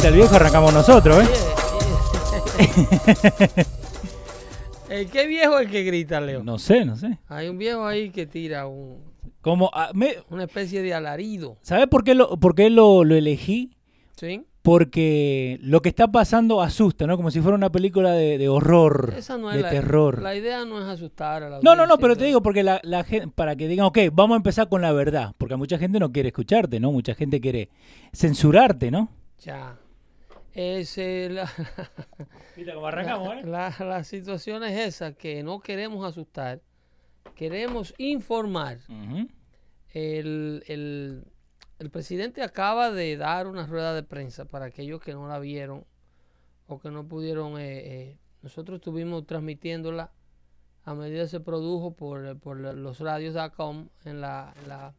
grita el viejo, arrancamos nosotros, ¿eh? ¿El qué viejo es el que grita, Leo? No sé, no sé. Hay un viejo ahí que tira un, Como, ah, me- una especie de alarido. ¿Sabes por qué, lo, por qué lo, lo elegí? ¿Sí? Porque lo que está pasando asusta, ¿no? Como si fuera una película de, de horror, Esa no es de la, terror. La idea no es asustar a la No, no, no, pero te digo porque la, la gente, para que digan, ok, vamos a empezar con la verdad, porque mucha gente no quiere escucharte, ¿no? Mucha gente quiere censurarte, ¿no? Ya. Es, eh, la, Mira cómo la, la situación es esa, que no queremos asustar, queremos informar. El, el- el presidente acaba de dar una rueda de prensa para aquellos que no la vieron o que no pudieron. eh, eh, nosotros estuvimos transmitiéndola a medida que se produjo por, por los radios.com en la, en, la,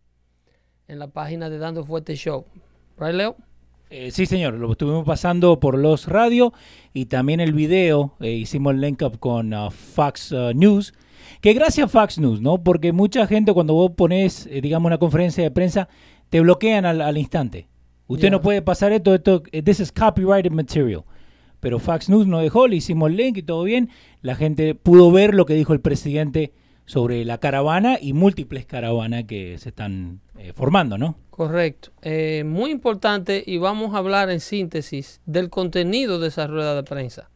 en la página de Dando Fuerte Show. ¿Right, Leo? Eh, sí, señor, lo estuvimos pasando por los radio y también el video, eh, hicimos el link up con uh, Fox uh, News, que gracias a Fox News, ¿no? Porque mucha gente cuando vos pones, eh, digamos, una conferencia de prensa, te bloquean al, al instante. Usted no puede pasar esto, esto, eh, this is copyrighted material. Pero Fox News nos dejó, le hicimos el link y todo bien. La gente pudo ver lo que dijo el presidente sobre la caravana y múltiples caravanas que se están eh, formando, ¿no? Correcto. Eh, muy importante y vamos a hablar en síntesis del contenido de esa rueda de prensa.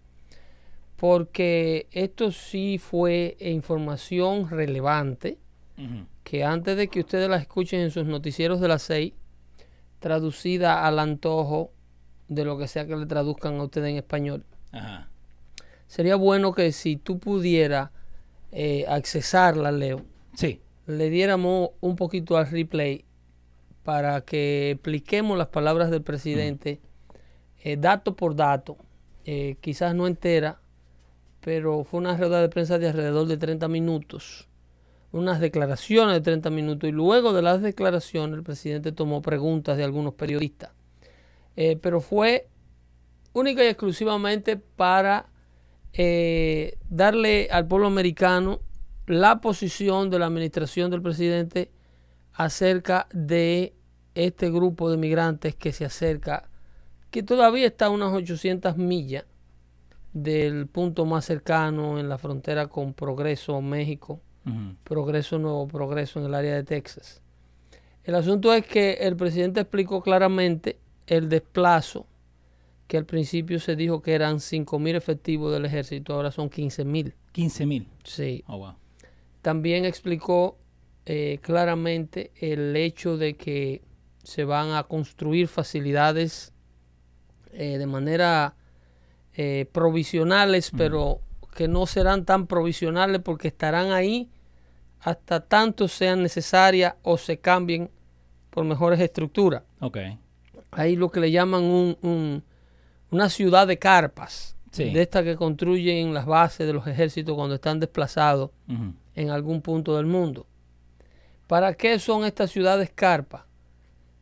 Porque esto sí fue información relevante que antes de que ustedes la escuchen en sus noticieros de las seis, traducida al antojo de lo que sea que le traduzcan a ustedes en español, Ajá. sería bueno que si tú pudieras eh, accesarla, Leo, Sí. le diéramos un poquito al replay para que expliquemos las palabras del presidente eh, dato por dato, eh, quizás no entera, pero fue una rueda de prensa de alrededor de 30 minutos, unas declaraciones de 30 minutos y luego de las declaraciones el presidente tomó preguntas de algunos periodistas, Eh, pero fue única y exclusivamente para eh, darle al pueblo americano la posición de la administración del presidente acerca de este grupo de migrantes que se acerca, que todavía está a unas 800 millas del punto más cercano en la frontera con Progreso, México. Progreso Nuevo Progreso en el área de Texas. El asunto es que el presidente explicó claramente el desplazo, que al principio se dijo que eran 5.000 efectivos del ejército, ahora son 15.000. 15 mil. Sí, Oh, wow. también explicó eh, claramente el hecho de que se van a construir facilidades eh, de manera eh, provisionales, pero que no serán tan provisionales porque estarán ahí hasta tanto sean necesarias o se cambien por mejores estructuras. Ok. Hay lo que le llaman un- un- una ciudad de carpas, Sí. de estas que construyen las bases de los ejércitos cuando están desplazados en algún punto del mundo. ¿Para qué son estas ciudades carpa?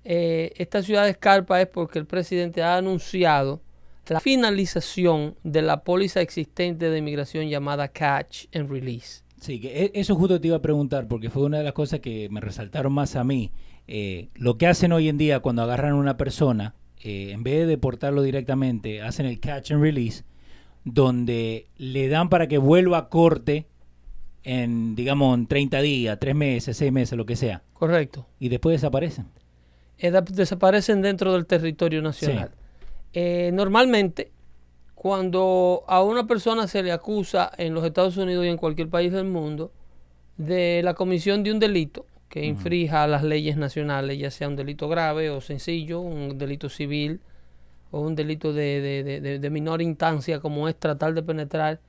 Eh, estas ciudades carpa es porque el presidente ha anunciado la finalización de la póliza existente de inmigración llamada Catch and Release. Sí, que e- eso justo te iba a preguntar, porque fue una de las cosas que me resaltaron más a mí. Eh, lo que hacen hoy en día cuando agarran a una persona, eh, en vez de deportarlo directamente, hacen el catch and release, donde le dan para que vuelva a corte en, digamos, en 30 días, 3 meses, 6 meses, lo que sea, Correcto. y después desaparecen. Eh, desaparecen dentro del territorio nacional. Eh, normalmente, cuando a una persona se le acusa en los Estados Unidos y en cualquier país del mundo de la comisión de un delito que infrija las leyes nacionales, ya sea un delito grave o sencillo, un delito civil o un delito de, de- de- de- de menor instancia como es tratar de penetrar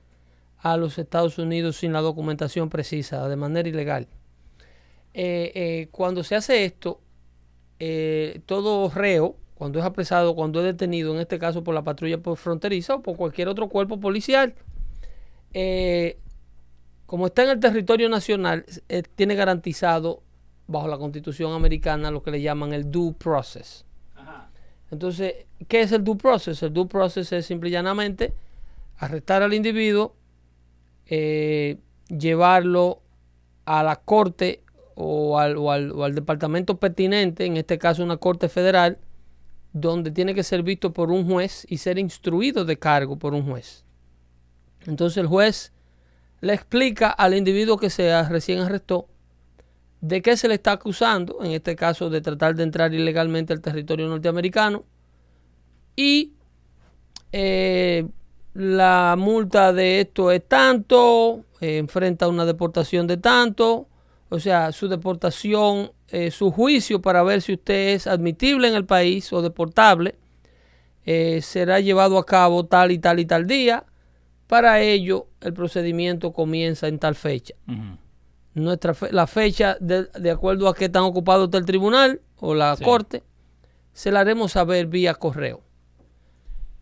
a los Estados Unidos sin la documentación precisa, de manera ilegal. Eh, eh, cuando se hace esto, eh, todo reo, cuando es apresado, cuando es detenido, en este caso por la patrulla por fronteriza o por cualquier otro cuerpo policial, eh, como está en el territorio nacional, eh, tiene garantizado bajo la constitución americana lo que le llaman el due process. Entonces, ¿qué es el due process? El due process es simple y llanamente arrestar al individuo, eh, llevarlo a la corte o al, o al- o al departamento pertinente, en este caso una corte federal, donde tiene que ser visto por un juez y ser instruido de cargo por un juez. Entonces el juez le explica al individuo que se recién arrestó de qué se le está acusando, en este caso de tratar de entrar ilegalmente al territorio norteamericano, y eh, la multa de esto es tanto, eh, enfrenta una deportación de tanto, o sea, su deportación, eh, su juicio para ver si usted es admitible en el país o deportable, será llevado a cabo tal y tal y tal día. Para ello, el procedimiento comienza en tal fecha. Nuestra la fecha, de, acuerdo a que están ocupados el tribunal o la corte, se la haremos saber vía correo.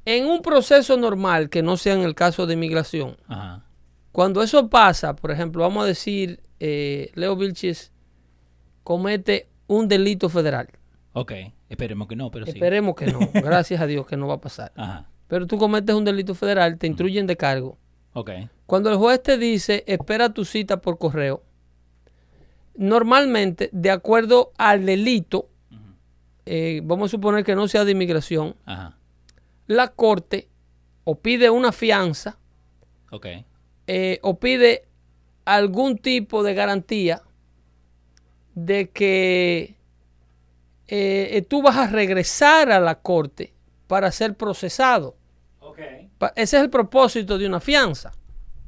En un proceso normal, que no sea en el caso de inmigración, cuando eso pasa, por ejemplo, vamos a decir, eh, Leo Vilches comete un delito federal. Ok, esperemos que no, pero sí. Esperemos que no, gracias a Dios que no va a pasar. Pero tú cometes un delito federal, te instruyen de cargo. Ok. Cuando el juez te dice, espera tu cita por correo, normalmente, de acuerdo al delito, eh, vamos a suponer que no sea de inmigración, Ajá la corte o pide una fianza eh, o pide algún tipo de garantía de que eh, tú vas a regresar a la corte para ser procesado. Ese es el propósito de una fianza.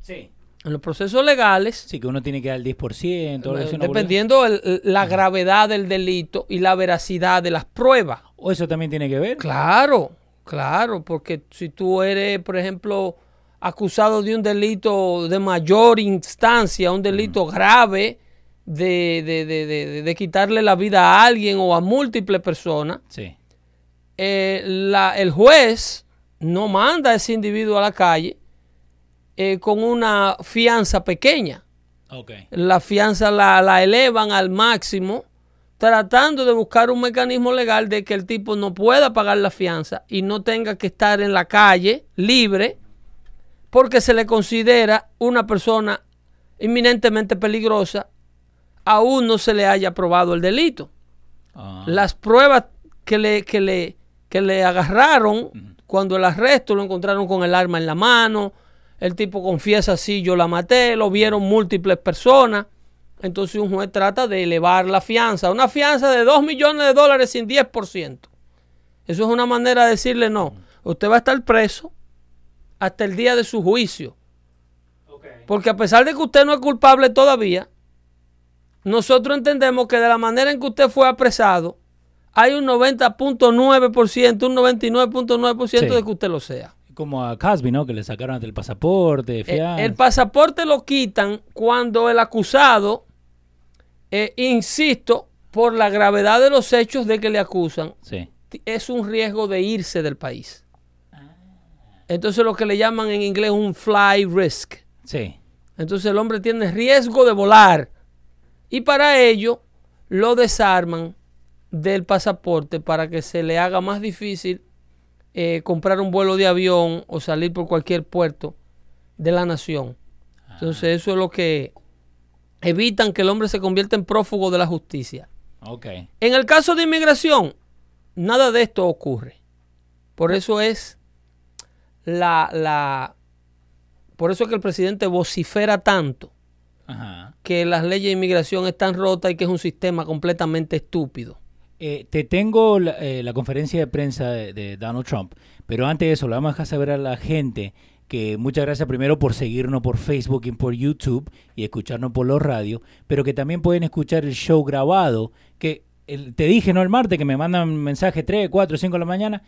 Sí. En los procesos legales. Sí, que uno tiene que dar el 10%. Eh, dependiendo la gravedad del delito y la veracidad de las pruebas. ¿O eso también tiene que ver? Claro. Claro, porque si tú eres, por ejemplo, acusado de un delito de mayor instancia, un delito grave de, de, de, de, quitarle la vida a alguien o a múltiples personas, sí. Eh, la, el juez no manda a ese individuo a la calle eh, con una fianza pequeña. Okay. La fianza la, la elevan al máximo tratando de buscar un mecanismo legal de que el tipo no pueda pagar la fianza y no tenga que estar en la calle libre porque se le considera una persona inminentemente peligrosa, aún no se le haya probado el delito. Ah. Las pruebas que le, que le, que le agarraron cuando el arresto lo encontraron con el arma en la mano, el tipo confiesa, sí, yo la maté, lo vieron múltiples personas entonces un juez trata de elevar la fianza. Una fianza de 2 millones de dólares sin 10%. Eso es una manera de decirle no. Usted va a estar preso hasta el día de su juicio. Porque a pesar de que usted no es culpable todavía, nosotros entendemos que de la manera en que usted fue apresado, hay un 90.9%, un 99.9% de que usted lo sea. Como a Casby, ¿no? Que le sacaron el pasaporte, fianza. el pasaporte lo quitan cuando el acusado eh, insisto, por la gravedad de los hechos de que le acusan, es un riesgo de irse del país. Entonces lo que le llaman en inglés un fly risk. Sí. Entonces el hombre tiene riesgo de volar. Y para ello lo desarman del pasaporte para que se le haga más difícil eh, comprar un vuelo de avión o salir por cualquier puerto de la nación. Entonces ah. eso es lo que evitan que el hombre se convierta en prófugo de la justicia. Okay. En el caso de inmigración, nada de esto ocurre. Por eso es la, la por eso es que el presidente vocifera tanto que las leyes de inmigración están rotas y que es un sistema completamente estúpido. Eh, te tengo la, eh, conferencia de prensa de, de, Donald Trump, pero antes de eso, le vamos a dejar saber a la gente que muchas gracias primero por seguirnos por Facebook y por YouTube y escucharnos por los radios, pero que también pueden escuchar el show grabado, que te dije, ¿no? El martes que me mandan mensaje 3, 4, 5 de la mañana.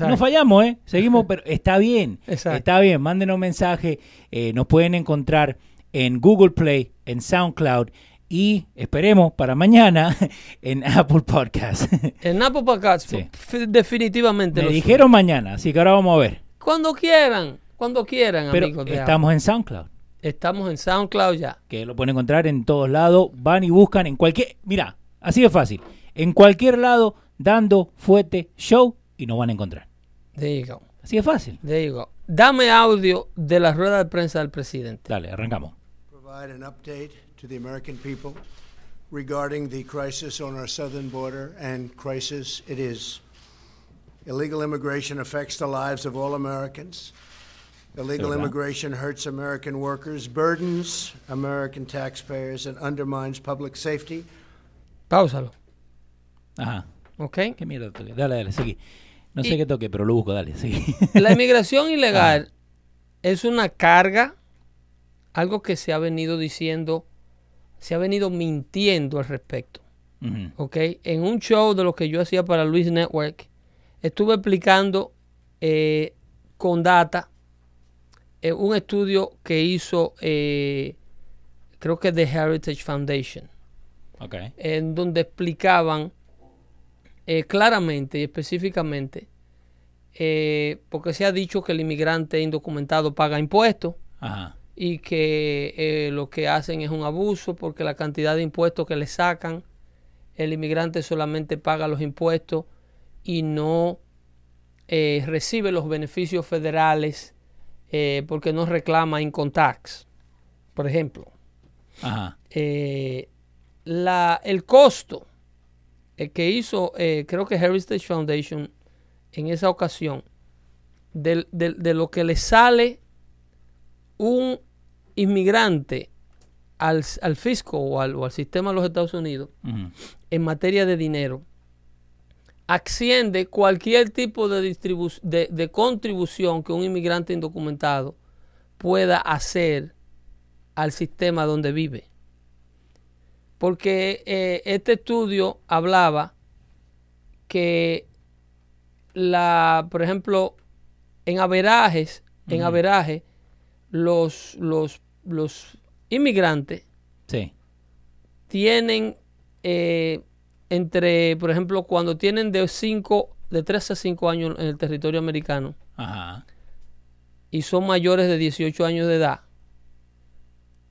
No fallamos, ¿eh? Seguimos, pero está bien. Está bien, mándenos mensaje. Eh, nos pueden encontrar en Google Play, en SoundCloud y esperemos para mañana en Apple Podcast. En Apple Podcast, definitivamente. Me dijeron mañana, así que ahora vamos a ver. Cuando quieran. Cuando quieran, Pero amigos. estamos en SoundCloud. Estamos en SoundCloud ya. Que lo pueden encontrar en todos lados. Van y buscan en cualquier. Mira, así de fácil. En cualquier lado, dando fuerte show y nos van a encontrar. There you go. Así de fácil. There you go. Dame audio de la rueda de prensa del presidente. Dale, arrancamos. Provide an update to the American people regarding the crisis on our southern border and crisis it is. Illegal immigration affects the lives of all Americans. Illegal immigration hurts American workers, burdens American taxpayers, and undermines public safety. Páusalo. Ajá. ¿Ok? ¿Qué mierda toqué? Dale, dale, seguí. No sé Y- qué toque, pero lo busco, dale, seguí. La inmigración ilegal es una carga, algo que se ha venido diciendo, se ha venido mintiendo al respecto. ¿ok? En un show de lo que yo hacía para Luis Network, estuve explicando eh, con data eh, un estudio que hizo, eh, creo que The Heritage Foundation, Ok. en donde explicaban claramente y específicamente, porque se ha dicho que el inmigrante indocumentado paga impuestos Ajá. Y que eh, lo que hacen es un abuso porque la cantidad de impuestos que le sacan, el inmigrante solamente paga los impuestos y no eh, recibe los beneficios federales eh, porque no reclama income tax, por ejemplo. Ajá. La, el costo el que hizo, eh, creo que Heritage Foundation en esa ocasión, del- del- de lo que le sale un inmigrante al, al fisco o al, o al sistema de los Estados Unidos en materia de dinero, asciende cualquier tipo de, distribu- de, de contribución que un inmigrante indocumentado pueda hacer al sistema donde vive. Porque eh, este estudio hablaba que la, por ejemplo, en averajes, en averaje, los, los, los inmigrantes Sí. tienen eh, entre, por ejemplo, cuando tienen de 5, de 3 a 5 años en el territorio americano Ajá. y son mayores de 18 años de edad,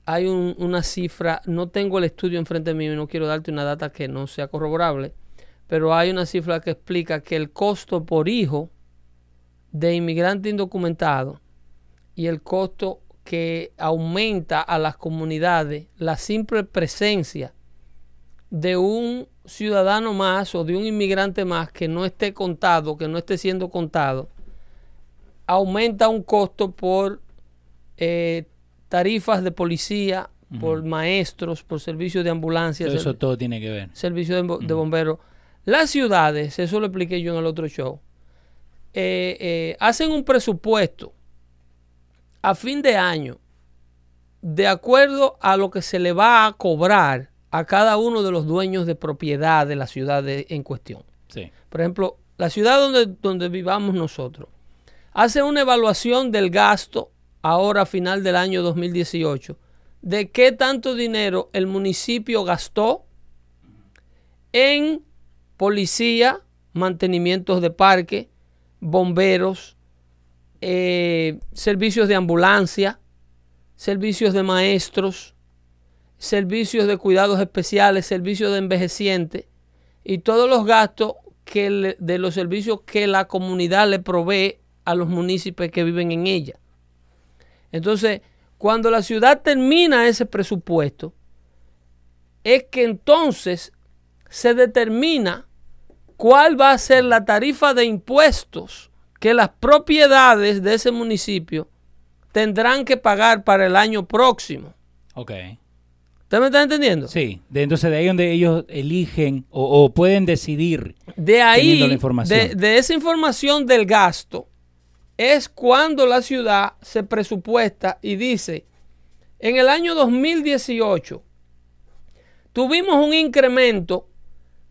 hay un- una cifra, no tengo el estudio enfrente mío y no quiero darte una data que no sea corroborable, pero hay una cifra que explica que el costo por hijo de inmigrante indocumentado y el costo que aumenta a las comunidades la simple presencia de un ciudadano más o de un inmigrante más que no esté contado, que no esté siendo contado, aumenta un costo por eh, tarifas de policía, por maestros, por servicios de ambulancia, Todo eso todo tiene que ver. servicio de, bo- de bomberos. Las ciudades, eso lo expliqué yo en el otro show, eh, eh, hacen un presupuesto a fin de año de acuerdo a lo que se le va a cobrar a cada uno de los dueños de propiedad de la ciudad de- en cuestión. Sí. Por ejemplo, la ciudad donde, donde vivamos nosotros hace una evaluación del gasto ahora a final del año 2018 de qué tanto dinero el municipio gastó en policía, mantenimientos de parque, bomberos, eh, servicios de ambulancia, servicios de maestros, servicios de cuidados especiales, servicios de envejecientes y todos los gastos que de los servicios que la comunidad le provee a los municipios que viven en ella. Entonces, cuando la ciudad termina ese presupuesto, es que entonces se determina cuál va a ser la tarifa de impuestos que las propiedades de ese municipio tendrán que pagar para el año próximo. Ok. ¿Usted me está entendiendo? Sí. De, entonces de ahí donde ellos eligen o, o pueden decidir. De ahí, la información. De, de esa información del gasto, es cuando la ciudad se presupuesta y dice, en el año 2018 tuvimos un incremento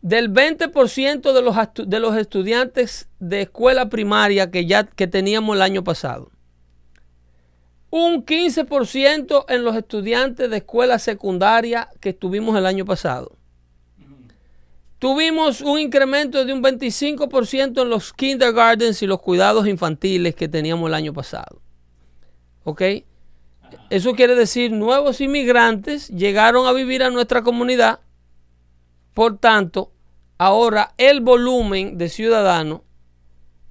del 20% de los, de los estudiantes de escuela primaria que ya que teníamos el año pasado. Un 15% en los estudiantes de escuela secundaria que tuvimos el año pasado. Tuvimos un incremento de un 25% en los kindergartens y los cuidados infantiles que teníamos el año pasado. ¿Ok? Eso quiere decir nuevos inmigrantes llegaron a vivir a nuestra comunidad. Por tanto, ahora el volumen de ciudadanos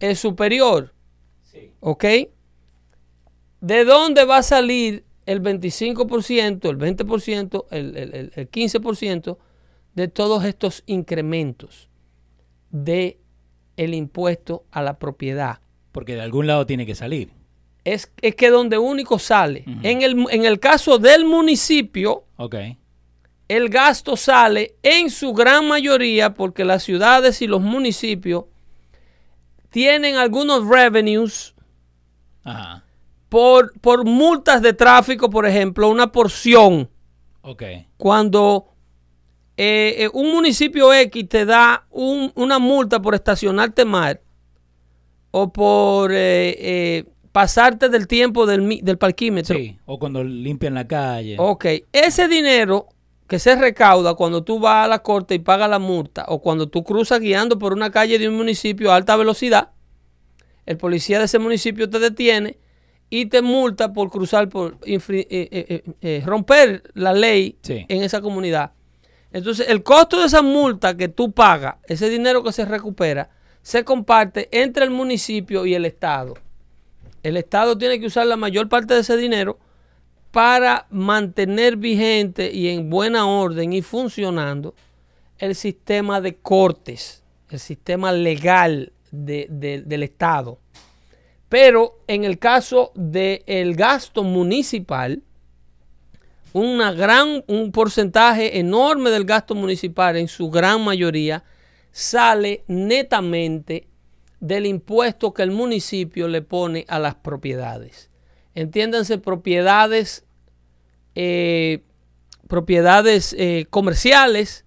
es superior. ¿Ok? ¿De dónde va a salir el 25%, el 20%, el, el- el- el 15% de todos estos incrementos de el impuesto a la propiedad. Porque de algún lado tiene que salir. Es, es que donde único sale. En, el, en el caso del municipio, Ok. El gasto sale en su gran mayoría porque las ciudades y los municipios tienen algunos revenues Ajá. por, por multas de tráfico, por ejemplo, una porción. Ok. Cuando eh, eh, un municipio X te da un- una multa por estacionarte mal o por eh, pasarte del tiempo del, del parquímetro. Sí. O cuando limpian la calle. Ok, ese dinero que se recauda cuando tú vas a la corte y pagas la multa o cuando tú cruzas guiando por una calle de un municipio a alta velocidad, el policía de ese municipio te detiene y te multa por cruzar, por eh, eh, eh, eh, romper la ley Sí. en esa comunidad. Entonces, el costo de esa multa que tú pagas, ese dinero que se recupera, se comparte entre el municipio y el Estado. El Estado tiene que usar la mayor parte de ese dinero para mantener vigente y en buena orden y funcionando el sistema de cortes, el sistema legal de- de- del Estado. Pero en el caso del gasto municipal, una gran, un porcentaje enorme del gasto municipal, en su gran mayoría, sale netamente del impuesto que el municipio le pone a las propiedades. Entiéndanse propiedades, eh, propiedades eh, comerciales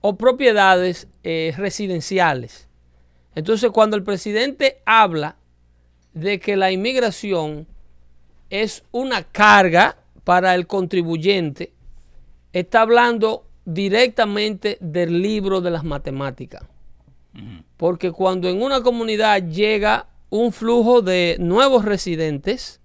o propiedades eh, residenciales. Entonces, cuando el presidente habla de que la inmigración es una carga para el contribuyente, está hablando directamente del libro de las matemáticas. Porque cuando en una comunidad llega un flujo de nuevos residentes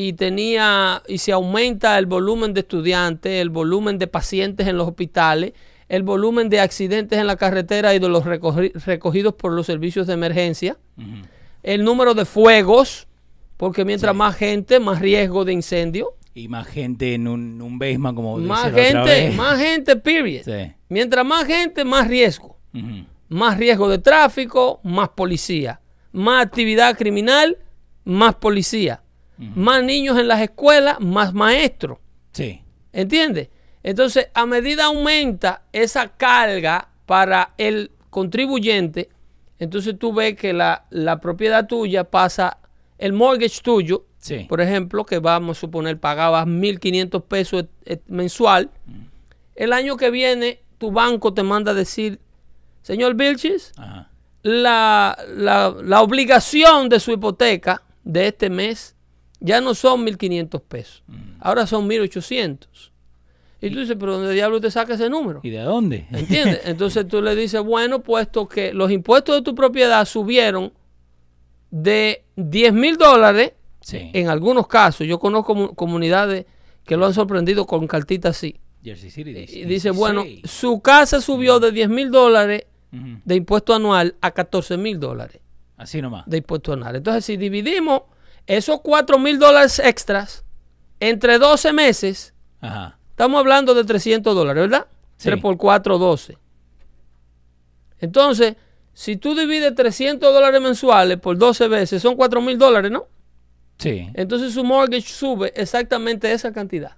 y tenía y se aumenta el volumen de estudiantes, el volumen de pacientes en los hospitales, el volumen de accidentes en la carretera y de los recogi- recogidos por los servicios de emergencia, el número de fuegos, porque mientras Sí. más gente, más riesgo de incendio, Y más gente en un, un basement como más otra gente, vez. más gente, period. Sí. Mientras más gente, más riesgo. Más riesgo de tráfico, más policía. Más actividad criminal, más policía. Más niños en las escuelas, más maestros. Sí. ¿Entiendes? Entonces, a medida aumenta esa carga para el contribuyente, entonces tú ves que la, la propiedad tuya pasa, el mortgage tuyo, Sí. por ejemplo, que vamos a suponer pagabas 1.500 pesos eh, mensual, el año que viene tu banco te manda a decir, señor Vilchis, Ajá. la, la- la obligación de su hipoteca de este mes ya no son 1.500 pesos, ahora son 1.800. Y tú dices, pero ¿dónde diablo te saca ese número? ¿Y de dónde? ¿Entiendes? Entonces tú le dices, bueno, puesto que los impuestos de tu propiedad subieron de 10 mil dólares, Sí. en algunos casos, yo conozco mu- comunidades que lo han sorprendido con cartitas así. Jersey City dice. Y dice, bueno, 16. su casa subió de 10 mil dólares de impuesto anual a 14 mil dólares Así nomás. de impuesto anual. Entonces, si dividimos esos 4 mil dólares extras entre 12 meses, Ajá. estamos hablando de 300 dólares, ¿verdad? Sí. 3 por 4, 12. Entonces, si tú divides 300 dólares mensuales por 12 veces, son 4 mil dólares, ¿no? Sí. Entonces su mortgage sube exactamente esa cantidad.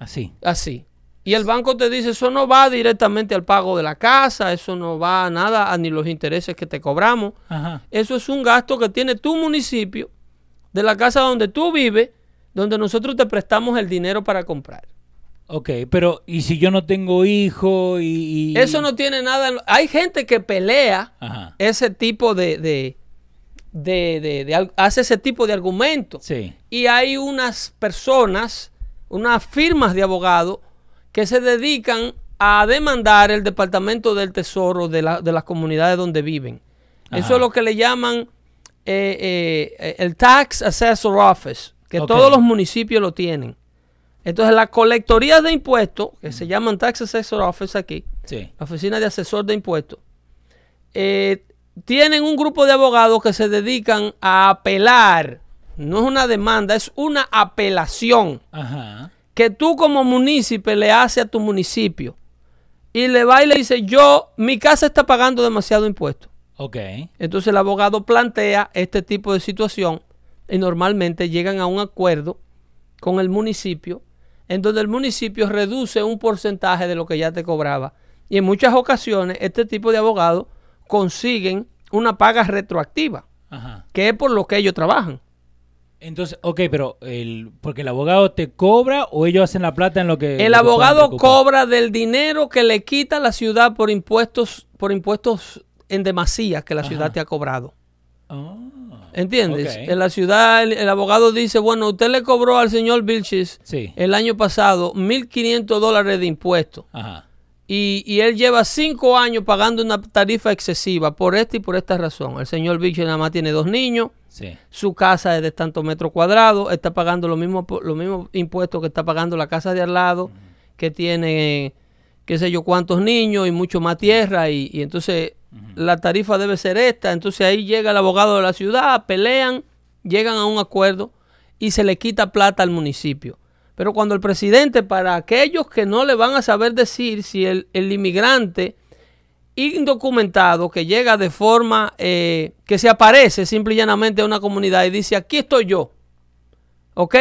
Así. Así. Y el banco te dice, eso no va directamente al pago de la casa, eso no va a nada, a ni los intereses que te cobramos. Ajá. Eso es un gasto que tiene tu municipio, de la casa donde tú vives, donde nosotros te prestamos el dinero para comprar. Ok, pero ¿y si yo no tengo hijo y...? y- Eso no tiene nada... Hay gente que pelea Ajá. ese tipo de... de, de- hace ese tipo de argumentos. Sí. Y hay unas personas, unas firmas de abogados que se dedican a demandar el Departamento del Tesoro de, la- de las comunidades donde viven. Eso es lo que le llaman eh, eh, el Tax Assessor Office, que todos los municipios lo tienen. Entonces, las colectorías de impuestos, que se llaman Tax Assessor Office aquí, Sí. la oficina de asesor de impuestos, eh, tienen un grupo de abogados que se dedican a apelar. No es una demanda, es una apelación Ajá. que tú como municipio le haces a tu municipio. Y le va y le dice, yo, mi casa está pagando demasiado impuesto. Ok. Entonces el abogado plantea este tipo de situación y normalmente llegan a un acuerdo con el municipio en donde el municipio reduce un porcentaje de lo que ya te cobraba. Y en muchas ocasiones este tipo de abogados consiguen una paga retroactiva, Ajá. que es por lo que ellos trabajan. Entonces, ok, pero el, porque el abogado te cobra o ellos hacen la plata en lo que... El lo abogado cobra del dinero que le quita la ciudad por impuestos, por impuestos en demasía que la ciudad te ha cobrado. Ah, ¿Entiendes? En la ciudad el, el abogado dice, bueno, usted le cobró al señor Vilchis Sí. el año pasado 1.500 dólares de impuestos Ajá. y, y él lleva cinco años pagando una tarifa excesiva por esta y por esta razón. El señor Vilchis nada más tiene dos niños, Sí. su casa es de tantos metros cuadrados, está pagando los mismos, los mismos impuestos que está pagando la casa de al lado, que tiene qué sé yo cuántos niños y mucho más tierra y, y entonces la tarifa debe ser esta, entonces ahí llega el abogado de la ciudad, pelean, llegan a un acuerdo y se le quita plata al municipio. Pero cuando el presidente, para aquellos que no le van a saber decir si el, el inmigrante indocumentado que llega de forma eh, que se aparece simple y llanamente a una comunidad y dice, aquí estoy yo, ¿ok?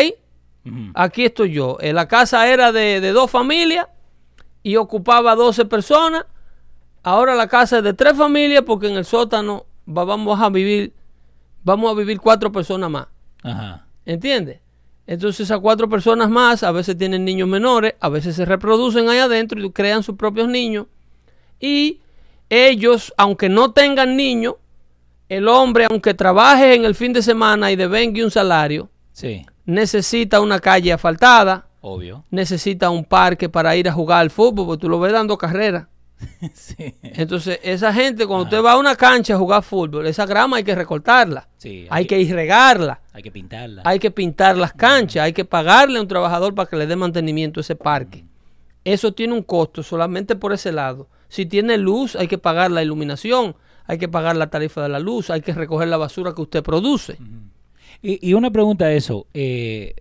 Aquí estoy yo. Eh, la casa era de, de dos familias y ocupaba 12 personas. Ahora la casa es de tres familias porque en el sótano va- vamos a vivir, vamos a vivir cuatro personas más. Ajá. ¿Entiendes? Entonces esas cuatro personas más a veces tienen niños menores, a veces se reproducen ahí adentro y crean sus propios niños. Y ellos, aunque no tengan niños, el hombre, aunque trabaje en el fin de semana y devengue un salario, Sí. necesita una calle asfaltada, Obvio. necesita un parque para ir a jugar al fútbol, porque tú lo ves dando carreras. sí. Entonces, esa gente, cuando usted va a una cancha a jugar fútbol, esa grama hay que recortarla, Sí, hay hay que- que irregarla. Hay que pintarla. Hay que pintar las canchas, hay que pagarle a un trabajador para que le dé mantenimiento a ese parque. Eso tiene un costo solamente por ese lado. Si tiene luz, hay que pagar la iluminación, hay que pagar la tarifa de la luz, hay que recoger la basura que usted produce. Y, y una pregunta a eso, eh,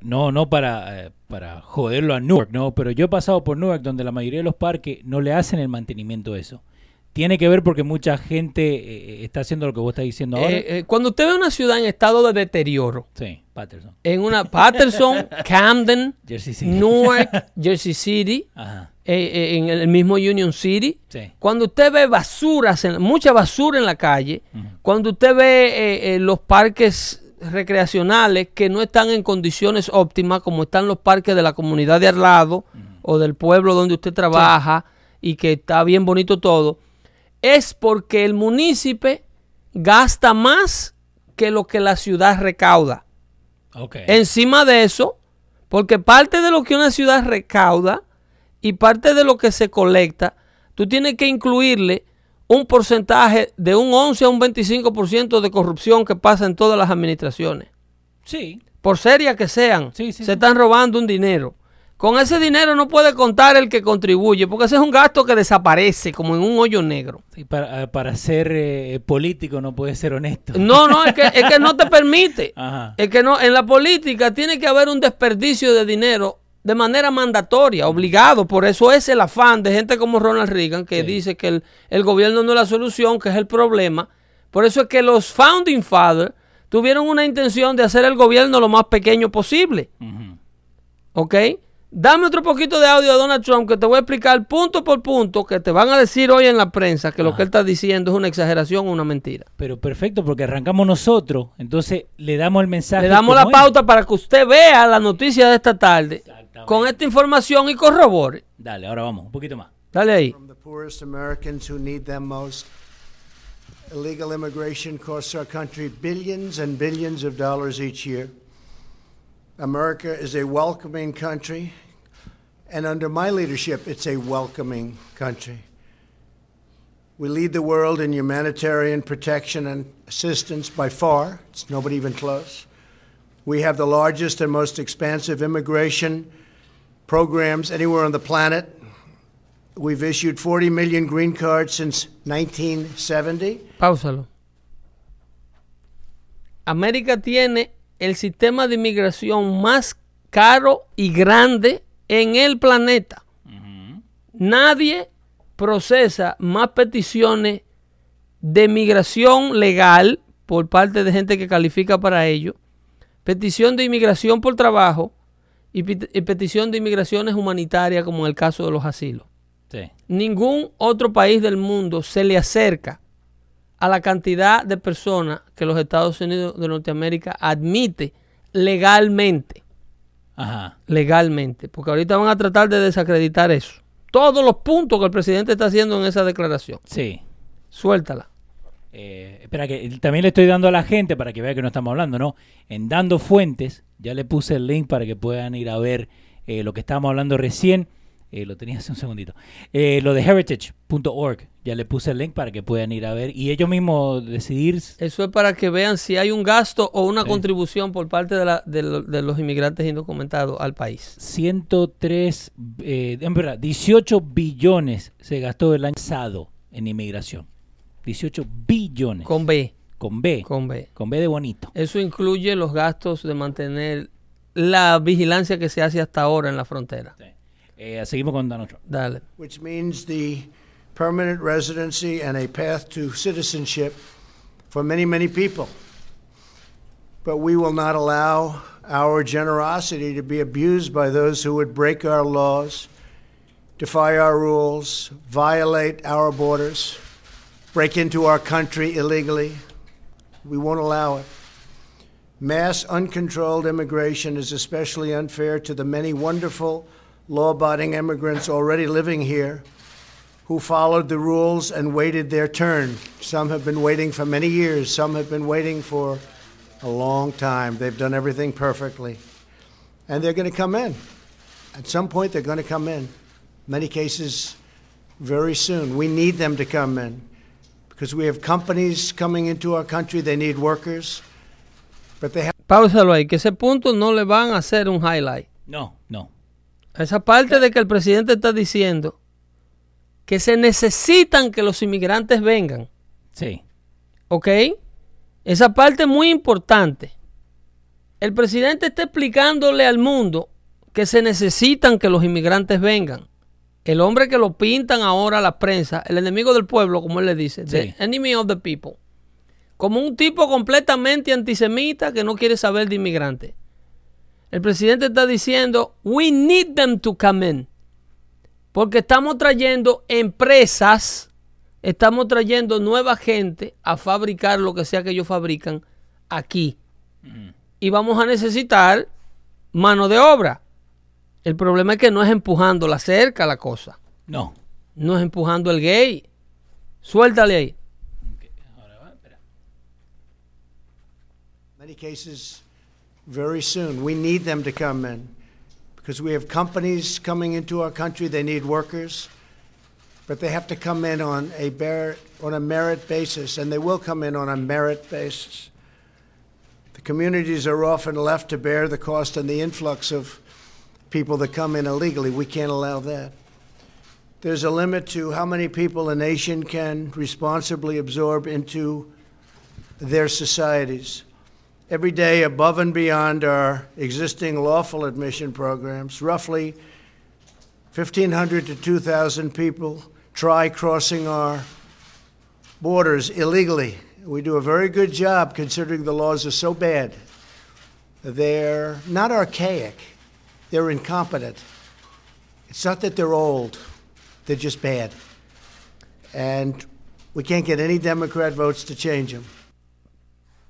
no, no para, eh, para joderlo a Newark, no, pero yo he pasado por Newark donde la mayoría de los parques no le hacen el mantenimiento a eso. Tiene que ver porque mucha gente eh, está haciendo lo que vos estás diciendo ahora. Eh, eh, cuando usted ve una ciudad en estado de deterioro, sí, Patterson. en una Patterson, Camden, Jersey City. Newark, Jersey City, Ajá. eh, eh, en el mismo Union City, Sí. Cuando usted ve basuras, en- mucha basura en la calle, cuando usted ve eh, eh, los parques recreacionales que no están en condiciones óptimas, como están los parques de la comunidad de al lado o del pueblo donde usted trabaja y que está bien bonito todo, es porque el municipio gasta más que lo que la ciudad recauda. Encima de eso, porque parte de lo que una ciudad recauda y parte de lo que se colecta, tú tienes que incluirle un porcentaje de un 11 a un 25% de corrupción que pasa en todas las administraciones. sí. Por serias que sean, Sí, sí, se sí. están robando un dinero. Con ese dinero no puede contar el que contribuye, porque ese es un gasto que desaparece como en un hoyo negro. Sí, para, eh, para ser eh, político no puede ser honesto. No, no, es que, es que no te permite. Ajá. Es que no, en la política tiene que haber un desperdicio de dinero de manera mandatoria, obligado. Por eso es el afán de gente como Ronald Reagan, que Sí. dice que el, el gobierno no es la solución, que es el problema. Por eso es que los Founding Fathers tuvieron una intención de hacer el gobierno lo más pequeño posible. Ujú. ¿Ok? Dame otro poquito de audio de Donald Trump que te voy a explicar punto por punto que te van a decir hoy en la prensa que lo que él está diciendo es una exageración o una mentira. Pero perfecto, porque arrancamos nosotros, entonces le damos el mensaje. Le damos la es. pauta para que usted vea la noticia de esta tarde Exactamente. con esta información y corrobore. Dale, ahora vamos, un poquito más. Dale ahí. From the poorest Americans who need them most. Illegal immigration costs our country billions and billions of dollars each year. America is a welcoming country, and under my leadership, it's a welcoming country. We lead the world in humanitarian protection and assistance by far. It's nobody even close. We have the largest and most expansive immigration programs anywhere on the planet. We've issued 40 million green cards since 1970. Páusalo. América tiene el sistema de inmigración más caro y grande en el planeta. Nadie procesa más peticiones de migración legal por parte de gente que califica para ello, petición de inmigración por trabajo y, petición de inmigraciones humanitarias como en el caso de los asilos. Ningún otro país del mundo se le acerca a la cantidad de personas que los Estados Unidos de Norteamérica admite legalmente. Ajá. Legalmente. Porque ahorita van a tratar de desacreditar eso. Todos los puntos que el presidente está haciendo en esa declaración. Sí. Suéltala. Eh, espera, que también le estoy dando a la gente para que vea que no estamos hablando, ¿no? En Dando Fuentes, ya le puse el link para que puedan ir a ver eh, lo que estábamos hablando recién. Eh, lo tenía hace un segundito. Eh, lo de heritage.org, ya le puse el link para que puedan ir a ver y ellos mismos decidir. Eso es para que vean si hay un gasto o una contribución por parte de, la, de, los inmigrantes indocumentados al país. 103, eh, en verdad, 18 billones se gastó el año pasado en inmigración. 18 billones. Con B. Con B. Con B. Con B de bonito. Eso incluye los gastos de mantener la vigilancia que se hace hasta ahora en la frontera. Sí. Eh, seguimos con Donald Trump. Dale. Which means the permanent residency and a path to citizenship for many, many people. But we will not allow our generosity to be abused by those who would break our laws, defy our rules, violate our borders, break into our country illegally. We won't allow it. Mass uncontrolled immigration is especially unfair to the many wonderful law abiding immigrants already living here who followed the rules and waited their turn. Some have been waiting for many years, some have been waiting for a long time. They've done everything perfectly. And they're going to come in. At some point, they're going to come in. Many cases, very soon. We need them to come in Páusalo ahí, que ese punto no le van a hacer un highlight. No, no. Esa parte de que el presidente está diciendo que se necesitan que los inmigrantes vengan. Sí. ¿Ok? Esa parte es muy importante. El presidente está explicándole al mundo que se necesitan que los inmigrantes vengan. El hombre que lo pintan ahora a la prensa, el enemigo del pueblo, como él le dice, the enemy of the people, como un tipo completamente antisemita que no quiere saber de inmigrantes. El presidente está diciendo, we need them to come in. Porque estamos trayendo empresas, estamos trayendo nueva gente a fabricar lo que sea que ellos fabrican aquí. Y vamos a necesitar mano de obra. El problema es que no es empujando la cerca la cosa. No. No es empujando el gay. Suéltale ahí. Ahora va, espera. Many cases very soon. We need them to come in because we have companies coming into our country. They need workers, but they have to come in on a, bear, on a merit basis, and they will come in on a merit basis. The communities are often left to bear the cost and the influx of people that come in illegally. We can't allow that. There's a limit to how many people a nation can responsibly absorb into their societies every day above and beyond our existing lawful admission programs. Roughly 1,500 to 2,000 people try crossing our borders illegally. We do a very good job considering the laws are so bad. They're not archaic, they're incompetent. It's not that they're old, they're just bad. And we can't get any Democrat votes to change them.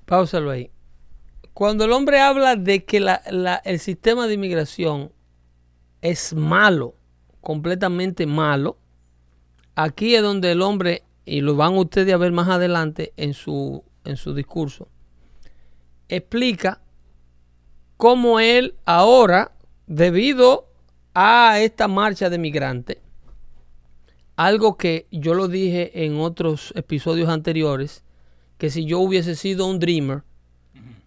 Páusalo ahí. Cuando el hombre habla de que el sistema de inmigración es malo, completamente malo, aquí es donde el hombre, y lo van ustedes a ver más adelante en su, en su discurso, explica cómo él ahora, debido a esta marcha de migrantes, algo que yo lo dije en otros episodios anteriores, que si yo hubiese sido un dreamer,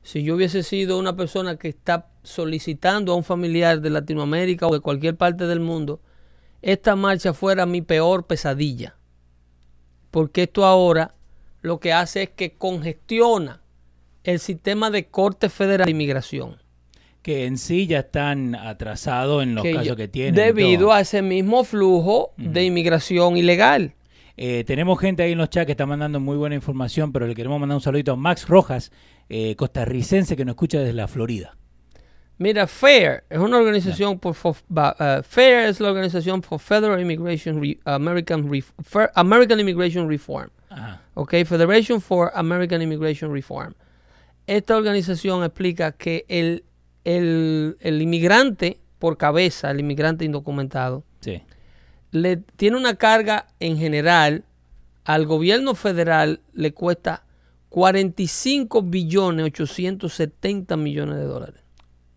si yo hubiese sido una persona que está solicitando a un familiar de Latinoamérica o de cualquier parte del mundo, esta marcha fuera mi peor pesadilla. Porque esto ahora lo que hace es que congestiona el sistema de Corte Federal de Inmigración. Que en sí ya están atrasados en los casos que tienen. Debido a ese mismo flujo de inmigración ilegal. Eh, tenemos gente ahí en los chats que está mandando muy buena información, pero le queremos mandar un saludito a Max Rojas, eh, costarricense que nos escucha desde la Florida. Mira, FAIR es una organización por, for- uh, FAIR es la organización for Federal Immigration Re- American American Immigration Reform. Ajá. ¿ok? Federation for American Immigration Reform. Esta organización explica que el, el, el inmigrante por cabeza, el inmigrante indocumentado, Sí. le tiene una carga en general al gobierno federal le cuesta 45 billones 870 millones de dólares.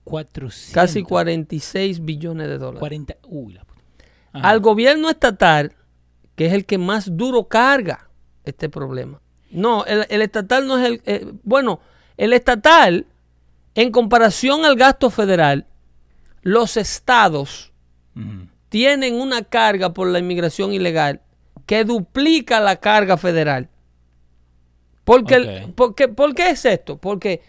400. Casi 46 billones de dólares. 40. Uy, la puta. Ajá. al gobierno estatal, que es el que más duro carga este problema. No, el, el estatal no es el... eh, bueno, el estatal, en comparación al gasto federal, los estados tienen una carga por la inmigración ilegal que duplica la carga federal. Porque el- Ok. porque, ¿Por qué es esto? Porque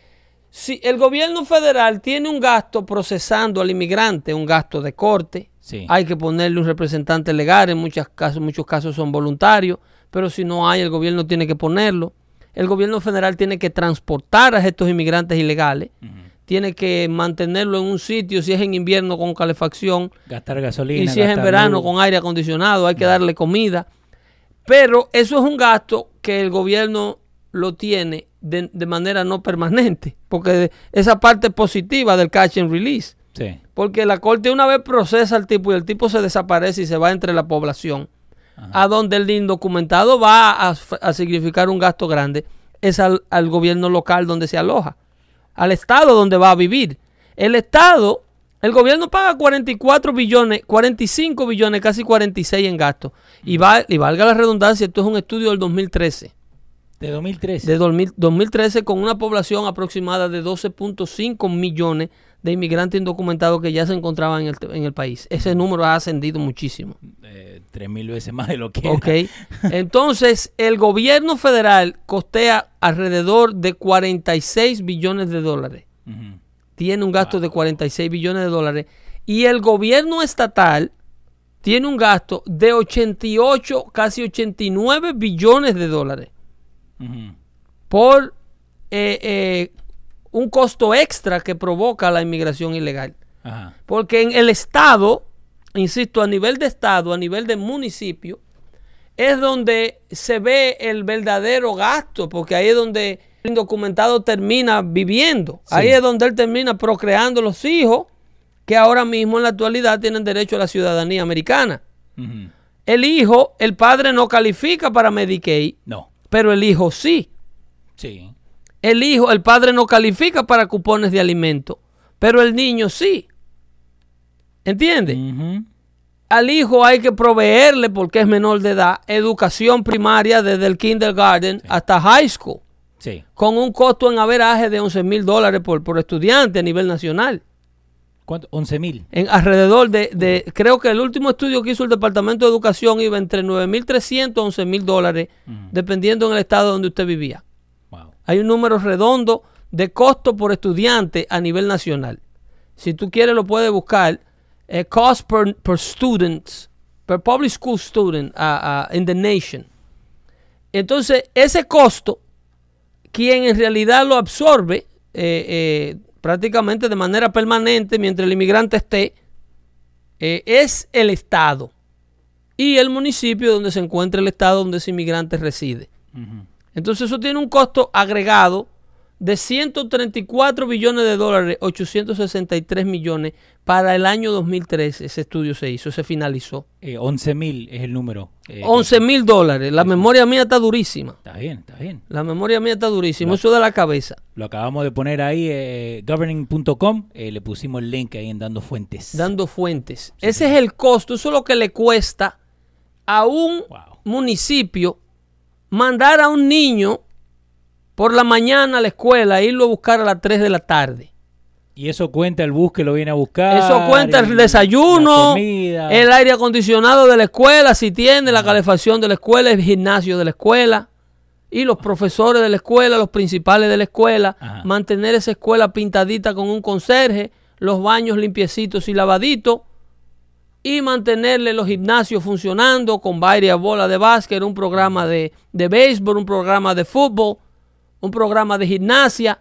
si el gobierno federal tiene un gasto procesando al inmigrante, un gasto de corte, Sí. hay que ponerle un representante legal, en muchos casos, muchos casos son voluntarios, pero si no hay, el gobierno tiene que ponerlo. El gobierno federal tiene que transportar a estos inmigrantes ilegales, tiene que mantenerlo en un sitio, si es en invierno con calefacción, Gastar gasolina. y si es en verano luz. con aire acondicionado, hay que darle comida. Pero eso es un gasto que el gobierno lo tiene de, de manera no permanente, porque esa parte positiva del catch and release. Sí. Porque la corte una vez procesa al tipo y el tipo se desaparece y se va entre la población. A donde el indocumentado va a, a significar un gasto grande es al, al gobierno local donde se aloja, al estado donde va a vivir. El estado, el gobierno paga 44 billones, 45 billones, casi 46 en gastos. Y, va, y valga la redundancia, esto es un estudio del 2013 De 2013. de 2000 2013 con una población aproximada de 12.5 millones de inmigrantes indocumentados que ya se encontraban en el, en el país. Ese número ha ascendido muchísimo. Eh, tres mil veces más de lo que Ok. era. Entonces, el gobierno federal costea alrededor de 46 billones de dólares. Tiene un gasto de 46 billones de dólares. Y el gobierno estatal tiene un gasto de 88, casi 89 billones de dólares. Ujú. por eh, eh, un costo extra que provoca la inmigración ilegal. Ajá. Porque en el Estado, insisto, a nivel de Estado, a nivel de municipio, es donde se ve el verdadero gasto, porque ahí es donde el indocumentado termina viviendo. Sí. Ahí es donde él termina procreando los hijos que ahora mismo en la actualidad tienen derecho a la ciudadanía americana. El hijo, el padre no califica para Medicaid, No. pero el hijo sí. Sí. El hijo, el padre no califica para cupones de alimento, pero el niño sí. ¿Entiendes? Ujú. Al hijo hay que proveerle, porque es menor de edad, educación primaria desde el kindergarten hasta high school, Sí. con un costo en averaje de 11 mil dólares por, por estudiante a nivel nacional. ¿Cuánto? 11 mil. En alrededor de, de- creo que el último estudio que hizo el Departamento de Educación iba entre 9.300 a 11 mil dólares, dependiendo en el estado donde usted vivía. Hay un número redondo de costo por estudiante a nivel nacional. Si tú quieres lo puedes buscar. eh, cost per, per student, per public school student uh, uh, in the nation. Entonces, ese costo, quien en realidad lo absorbe eh, eh, prácticamente de manera permanente mientras el inmigrante esté, es el Estado y el municipio donde se encuentra el Estado donde ese inmigrante reside. Entonces eso tiene un costo agregado de 134 billones de dólares, 863 millones para el año 2013. Ese estudio se hizo, se finalizó. Eh, 11 mil es el número. eh, 11 mil dólares. La memoria mía está durísima. Está bien, está bien. La memoria mía está durísima. Eso de la cabeza. Lo acabamos de poner ahí, eh, governing.com. eh, le pusimos el link ahí en Dando Fuentes. Dando fuentes. Ese es el costo. Eso es lo que le cuesta a un Wow. municipio mandar a un niño por la mañana a la escuela e irlo a buscar a las 3 de la tarde. Y eso cuenta el bus que lo viene a buscar. Eso cuenta el desayuno, el aire acondicionado de la escuela, si tiene la calefacción de la escuela, el gimnasio de la escuela y los profesores de la escuela, los principales de la escuela, Ajá. mantener esa escuela pintadita con un conserje, los baños limpiecitos y lavaditos y mantenerle los gimnasios funcionando con varias bolas de básquet, un programa de, de béisbol, un programa de fútbol, un programa de gimnasia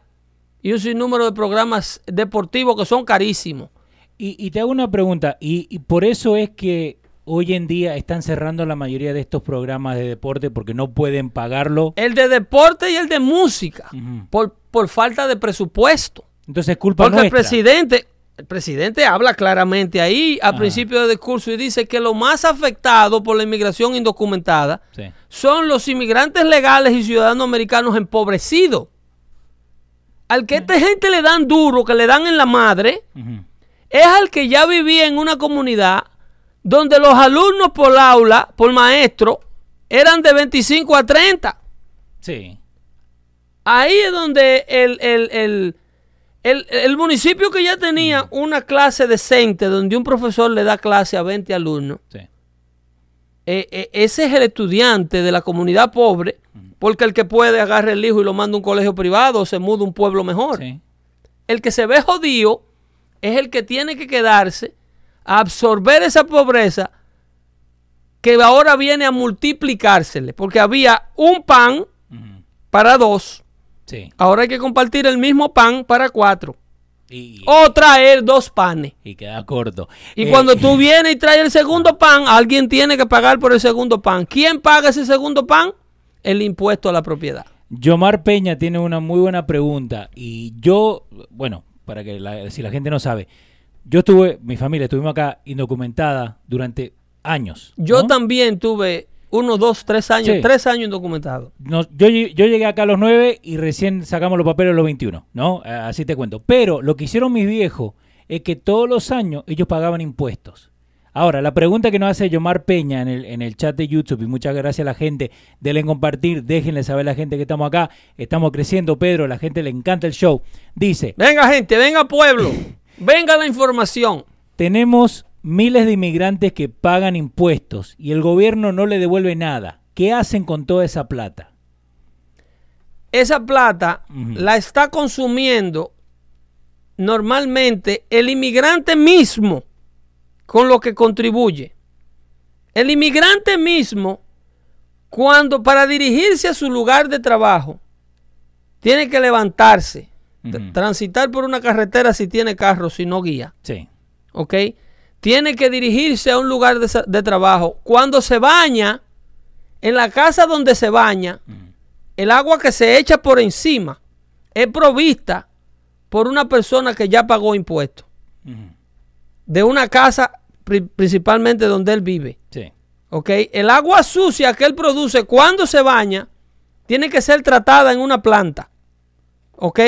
y un sinnúmero de programas deportivos que son carísimos. Y, y te hago una pregunta, y, y por eso es que hoy en día están cerrando la mayoría de estos programas de deporte porque no pueden pagarlo. El de deporte y el de música, por, por falta de presupuesto. Entonces es culpa Porque el nuestra. presidente, el presidente habla claramente ahí al Ajá. principio del discurso y dice que lo más afectado por la inmigración indocumentada Sí. son los inmigrantes legales y ciudadanos americanos empobrecidos. Al que esta gente le dan duro, que le dan en la madre, es al que ya vivía en una comunidad donde los alumnos por aula, por maestro, eran de 25 a 30. Sí. Ahí es donde el, el- el- el- el municipio que ya tenía una clase decente, donde un profesor le da clase a 20 alumnos, Sí. eh, eh, ese es el estudiante de la comunidad pobre, porque el que puede agarra el hijo y lo manda a un colegio privado o se muda a un pueblo mejor. Sí. El que se ve jodido es el que tiene que quedarse a absorber esa pobreza que ahora viene a multiplicársele, porque había un pan Ujú. para dos, Sí. ahora hay que compartir el mismo pan para cuatro, Y, o traer dos panes. y queda corto. Y Eh, cuando tú vienes y traes el segundo pan, alguien tiene que pagar por el segundo pan. ¿Quién paga ese segundo pan? El impuesto a la propiedad. Yomar Peña tiene una muy buena pregunta y yo, bueno, para que la- si la gente no sabe, yo estuve, mi familia estuvimos acá indocumentada durante años. Yo ¿no? también tuve uno, dos, tres años, Sí. tres años indocumentado. Nos- yo, yo llegué acá a los 9 y recién sacamos los papeles a los 21, ¿no? Así te cuento. Pero lo que hicieron mis viejos es que todos los años ellos pagaban impuestos. Ahora, la pregunta que nos hace Yomar Peña en el, en el chat de YouTube, y muchas gracias a la gente, denle en compartir, déjenle saber a la gente que estamos acá, estamos creciendo, Pedro, la gente le encanta el show. Dice, Venga gente, venga pueblo, venga la información. tenemos miles de inmigrantes que pagan impuestos y el gobierno no le devuelve nada. ¿Qué hacen con toda esa plata? Esa plata la está consumiendo normalmente el inmigrante mismo con lo que contribuye. El inmigrante mismo, cuando para dirigirse a su lugar de trabajo, tiene que levantarse, transitar por una carretera si tiene carro, si no guía. Sí. ¿ok? Tiene que dirigirse a un lugar de, trabajo. Cuando se baña, en la casa donde se baña, el agua que se echa por encima es provista por una persona que ya pagó impuestos. De una casa pri- principalmente donde él vive. Sí. ¿ok? El agua sucia que él produce cuando se baña tiene que ser tratada en una planta. ¿Ok?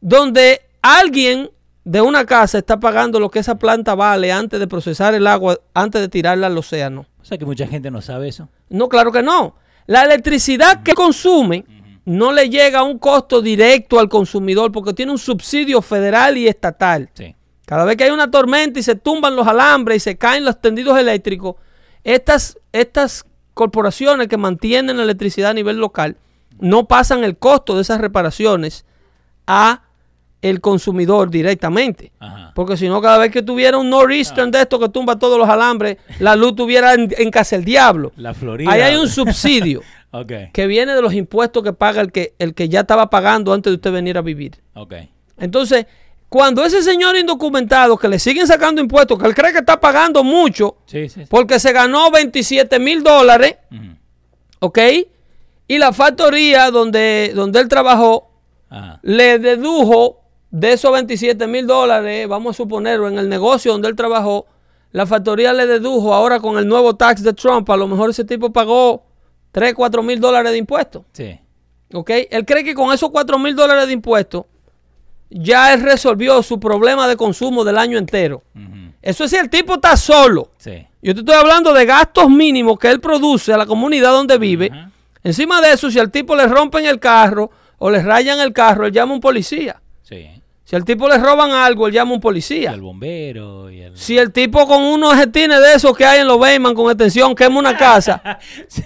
Donde alguien de una casa está pagando lo que esa planta vale antes de procesar el agua, antes de tirarla al océano. O sea que mucha gente no sabe eso. No, claro que no. La electricidad que consume no le llega a un costo directo al consumidor porque tiene un subsidio federal y estatal. Sí. Cada vez que hay una tormenta y se tumban los alambres y se caen los tendidos eléctricos, estas, estas corporaciones que mantienen la electricidad a nivel local no pasan el costo de esas reparaciones a el consumidor directamente. Ajá. Porque si no, cada vez que tuviera un nor'eastern de esto que tumba todos los alambres, la luz tuviera en, en casa el diablo. La Florida. Ahí hay un subsidio que viene de los impuestos que paga el que, el que ya estaba pagando antes de usted venir a vivir. Entonces, cuando ese señor indocumentado que le siguen sacando impuestos, que él cree que está pagando mucho, Sí, sí. sí. porque se ganó 27 mil dólares. ¿ok? Y la factoría donde, donde él trabajó Ajá. le dedujo de esos 27 mil dólares, vamos a suponerlo, en el negocio donde él trabajó, la factoría le dedujo ahora con el nuevo tax de Trump, a lo mejor ese tipo pagó 3, 4 mil dólares de impuestos. Sí. ¿Ok? Él cree que con esos 4 mil dólares de impuestos ya él resolvió su problema de consumo del año entero. Eso es si el tipo está solo. Sí. Yo te estoy hablando de gastos mínimos que él produce a la comunidad donde vive. Encima de eso, si al tipo le rompen el carro o le rayan el carro, él llama a un policía. Sí. Si al tipo le roban algo, él llama a un policía. Y al bombero. Y. Si el tipo con unos jetines de esos que hay en los Bayman con extensión quema una casa, Sí.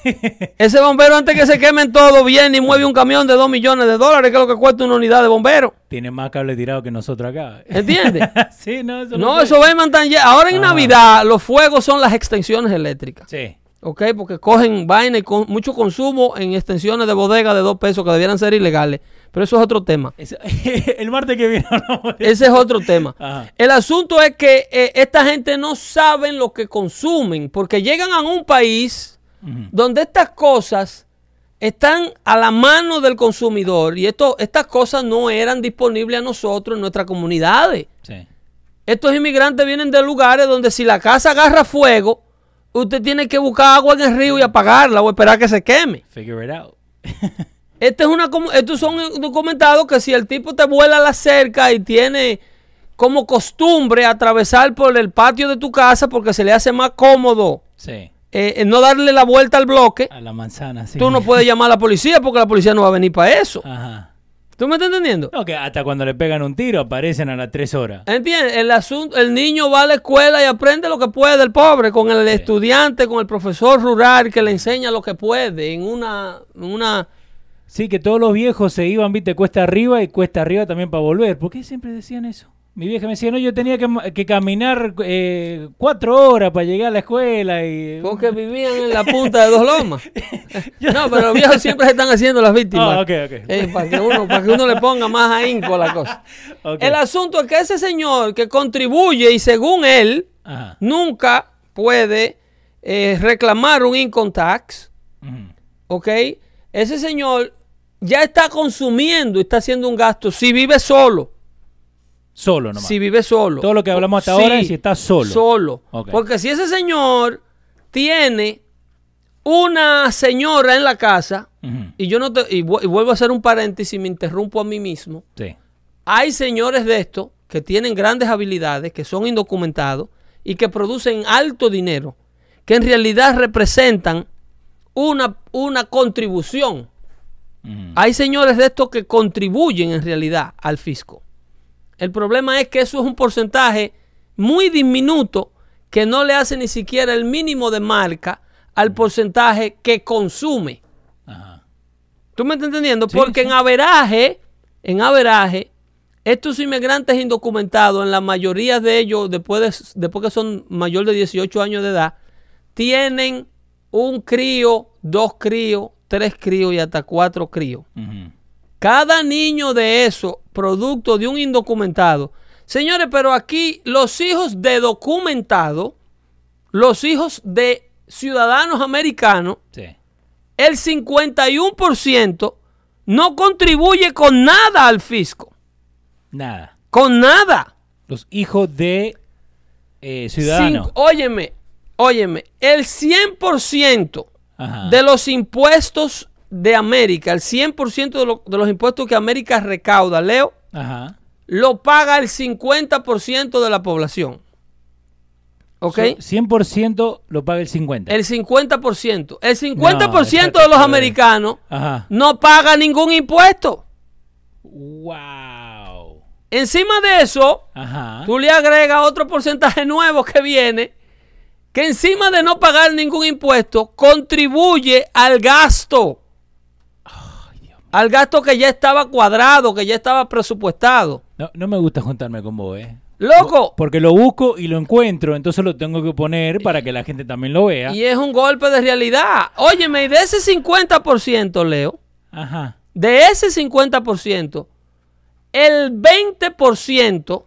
ese bombero antes que se quemen todo viene y mueve un camión de 2 millones de dólares, que es lo que cuesta una unidad de bombero. Tiene más cable tirado que nosotros acá. ¿Entiendes? sí, no, eso No, sé. esos Bayman están Ahora en Ah. Navidad, los fuegos son las extensiones eléctricas. Sí. ¿Ok? Porque cogen vaina y con mucho consumo en extensiones de bodega de 2 pesos que debieran ser ilegales. Pero eso es otro tema. El martes que viene de Ese es otro tema. Ajá. El asunto es que eh, esta gente no sabe lo que consumen, porque llegan a un país donde estas cosas están a la mano del consumidor y esto, estas cosas no eran disponibles a nosotros en nuestras comunidades. Sí. Estos inmigrantes vienen de lugares donde si la casa agarra fuego, usted tiene que buscar agua en el río y apagarla o esperar que se queme. Figure it out. Este es una, estos son documentados que si el tipo te vuela la cerca y tiene como costumbre atravesar por el patio de tu casa porque se le hace más cómodo Sí. eh, eh, no darle la vuelta al bloque, A la manzana, sí. tú no puedes llamar a la policía porque la policía no va a venir para eso. Ajá. ¿Tú me estás entendiendo? No, que hasta cuando le pegan un tiro aparecen a las tres horas. ¿Entiendes? El asunto, el niño va a la escuela y aprende lo que puede del pobre, con el estudiante, con el profesor rural que le enseña lo que puede en una, en una Sí, que todos los viejos se iban, viste, cuesta arriba y cuesta arriba también para volver. ¿Por qué siempre decían eso? Mi vieja me decía, no, yo tenía que, caminar eh, cuatro horas para llegar a la escuela y... Porque vivían en la punta de dos lomas. No, pero los viejos siempre se están haciendo las víctimas. Ah, ok, ok. Eh, para, que uno, para que uno le ponga más ahínco a la cosa. Ok. El asunto es que ese señor que contribuye y según él Ajá. nunca puede eh, reclamar un income tax. ¿ok? Ese señor ya está consumiendo está haciendo un gasto si vive solo. Solo nomás. Si vive solo. Todo lo que hablamos hasta Sí, ahora es si está solo. Solo. Porque si ese señor tiene una señora en la casa, y yo no te, y, vu- y vuelvo a hacer un paréntesis y me interrumpo a mí mismo. Sí. Hay señores de estos que tienen grandes habilidades, que son indocumentados y que producen alto dinero, que en realidad representan una, una contribución. Hay señores de estos que contribuyen en realidad al fisco. El problema es que eso es un porcentaje muy diminuto que no le hace ni siquiera el mínimo de marca al porcentaje que consume. Ajá. ¿Tú me estás entendiendo? Sí, Porque sí. en averaje, en averaje, estos inmigrantes indocumentados, en la mayoría de ellos, después, de, después que son mayor de 18 años de edad, tienen un crío, dos críos, tres críos y hasta cuatro críos. Ujú. Cada niño de eso, producto de un indocumentado. Señores, pero aquí los hijos de documentados, los hijos de ciudadanos americanos, Sí. el 51% no contribuye con nada al fisco. Nada. Con nada. Los hijos de eh, ciudadanos. Cinco- óyeme, óyeme, el 100% Ajá. de los impuestos de América, el 100% de, lo- de los impuestos que América recauda, Leo, Ajá. lo paga el 50% de la población. ¿Ok? So, 100% lo paga el 50%. El 50%. El 50% No, de los americanos Ajá. no paga ningún impuesto. Wow. Encima de eso, Ajá. tú le agregas otro porcentaje nuevo que viene, que encima de no pagar ningún impuesto, contribuye al gasto. Al gasto que ya estaba cuadrado, que ya estaba presupuestado. No, no me gusta juntarme con vos, ¿eh? Loco, Porque lo busco y lo encuentro, entonces lo tengo que poner para que la gente también lo vea. y es un golpe de realidad. Óyeme, y de ese 50%, Leo, Ajá. de ese 50%, el 20%,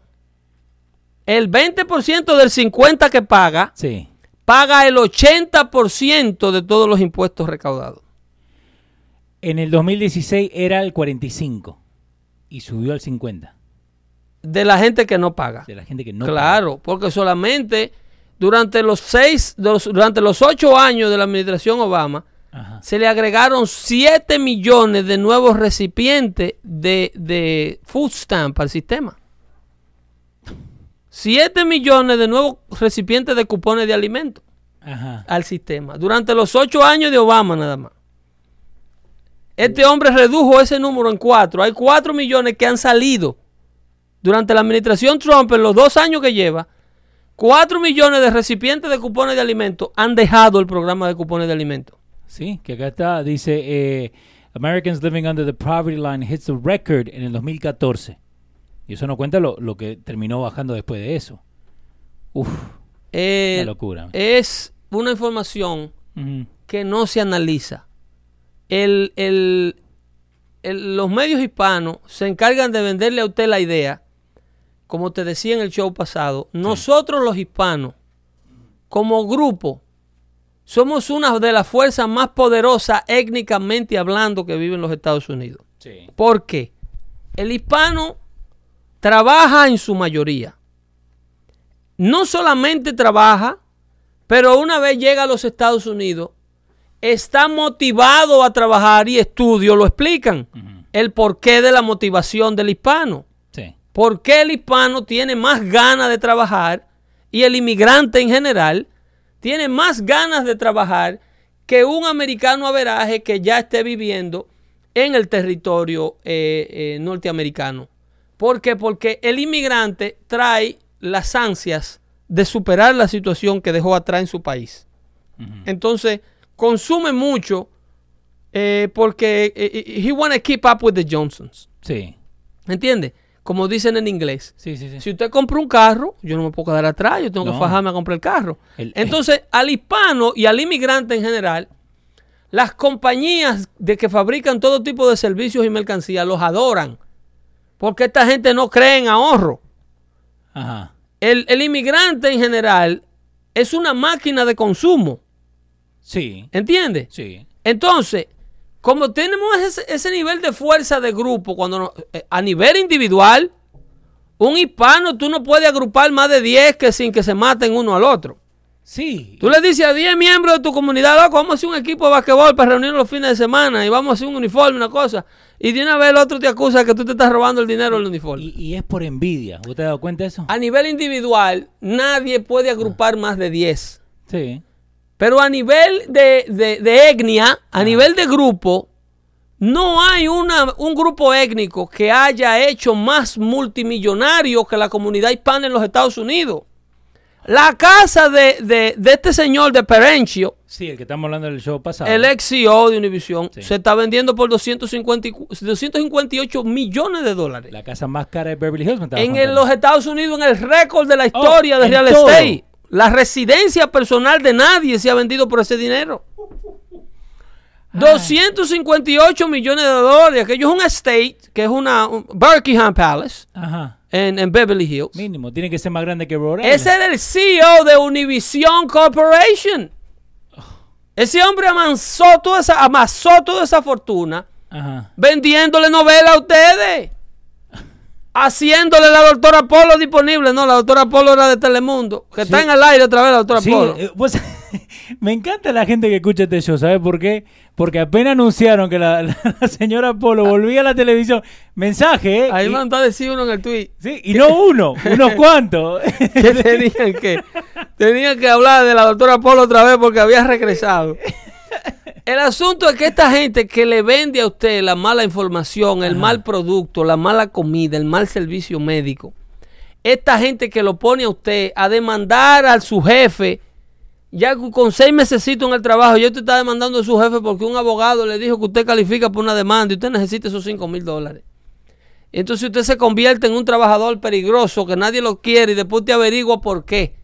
el 20% del 50% que paga, Sí. paga el 80% de todos los impuestos recaudados. En el 2016 era el 45 y subió al 50 De la gente que no paga. de la gente que no claro, porque solamente durante los seis, durante los ocho años de la administración Obama, paga. Ajá. se le agregaron 7 millones de nuevos recipientes de, de food stamp al sistema. 7 millones de nuevos recipientes de cupones de alimentos Ajá. al sistema. Durante los 8 años de Obama nada más. Este hombre redujo ese número en 4. Hay 4 millones que han salido durante la administración Trump, en los dos años que lleva, 4 millones de recipientes de cupones de alimentos han dejado el programa de cupones de alimentos. Sí, que acá está, dice, eh, Americans living under the poverty line hits a record en el 2014. Y eso no cuenta lo, lo que terminó bajando después de eso. Uf, Eh, una locura. es una información que no se analiza. El- el- el- los medios hispanos se encargan de venderle a usted la idea, como te decía en el show pasado, nosotros los hispanos, como grupo, somos una de las fuerzas más poderosas étnicamente hablando que viven los Estados Unidos. Sí. ¿Por qué? El hispano trabaja en su mayoría. No solamente trabaja, pero una vez llega a los Estados Unidos, está motivado a trabajar y estudio, lo explican. El porqué de la motivación del hispano. Sí. ¿Por qué el hispano tiene más ganas de trabajar y el inmigrante en general tiene más ganas de trabajar que un americano averaje que ya esté viviendo en el territorio eh, eh, norteamericano? ¿Por qué? Porque el inmigrante trae las ansias de superar la situación que dejó atrás en su país. Entonces, consume mucho eh, porque eh, eh, he wanna keep up with the Johnsons. Sí. ¿Entiende? Como dicen en inglés. Sí, sí, sí. Si usted compra un carro, yo no me puedo quedar atrás, yo tengo que fajarme a comprar el carro. El- Entonces, al hispano y al inmigrante en general, las compañías de que fabrican todo tipo de servicios y mercancías los adoran. Porque esta gente no cree en ahorro. Ajá. El, el inmigrante en general es una máquina de consumo. Sí. ¿Entiende? Sí. Entonces, como tenemos ese, ese nivel de fuerza de grupo, cuando no- eh, a nivel individual, un hispano tú no puedes agrupar más de 10 que sin que se maten uno al otro. Sí. Tú le dices a 10 miembros de tu comunidad, loco, vamos a hacer un equipo de basquetbol para reunirnos los fines de semana y vamos a hacer un uniforme, una cosa. Y de una vez el otro te acusa que tú te estás robando el dinero del uniforme. Y, y es por envidia. ¿Usted ha dado cuenta de eso? A nivel individual, nadie puede agrupar más de 10. Sí. Pero a nivel de, de- de etnia, a nivel de grupo, no hay una, un grupo étnico que haya hecho más multimillonario que la comunidad hispana en los Estados Unidos. La casa de, de- de este señor de Perenchio, Sí, el que estamos hablando del show pasado. el ex CEO de Univision, Sí. se está vendiendo por 250 y cu- 258 millones de dólares. La casa más cara de Beverly Hills. En el- los Estados Unidos, en el récord de la historia Oh, de real todo. estate. La residencia personal de nadie se ha vendido por ese dinero. 258 millones de dólares. Aquello es un estate, que es una un Buckingham Palace Ajá. en, en Beverly Hills. Mínimo. Tiene que ser más grande que Rhode. Ese era el CEO de Univision Corporation. Ese hombre amansó toda esa, amasó toda esa fortuna Ajá. vendiéndole novela a ustedes. Haciéndole la doctora Polo disponible. No, la doctora Polo era de Telemundo. Que está en el aire otra vez la doctora Sí, Polo. eh, pues, me encanta la gente que escucha este show, ¿sabes por qué? Porque apenas anunciaron que la, la señora Polo volvía a la televisión, mensaje, ¿eh? Ahí y, mandó a decir uno en el tweet sí, y no uno, unos cuantos. que tenían que, tenían que hablar de la doctora Polo otra vez porque había regresado. El asunto es que esta gente que le vende a usted la mala información, el mal producto, la mala comida, el mal servicio médico, esta gente que lo pone a usted a demandar a su jefe, ya con- seis meses en el trabajo, ya usted está demandando a su jefe porque un abogado le dijo que usted califica por una demanda y usted necesita esos 5 mil dólares. Entonces usted se convierte en un trabajador peligroso que nadie lo quiere y después te averigua por qué.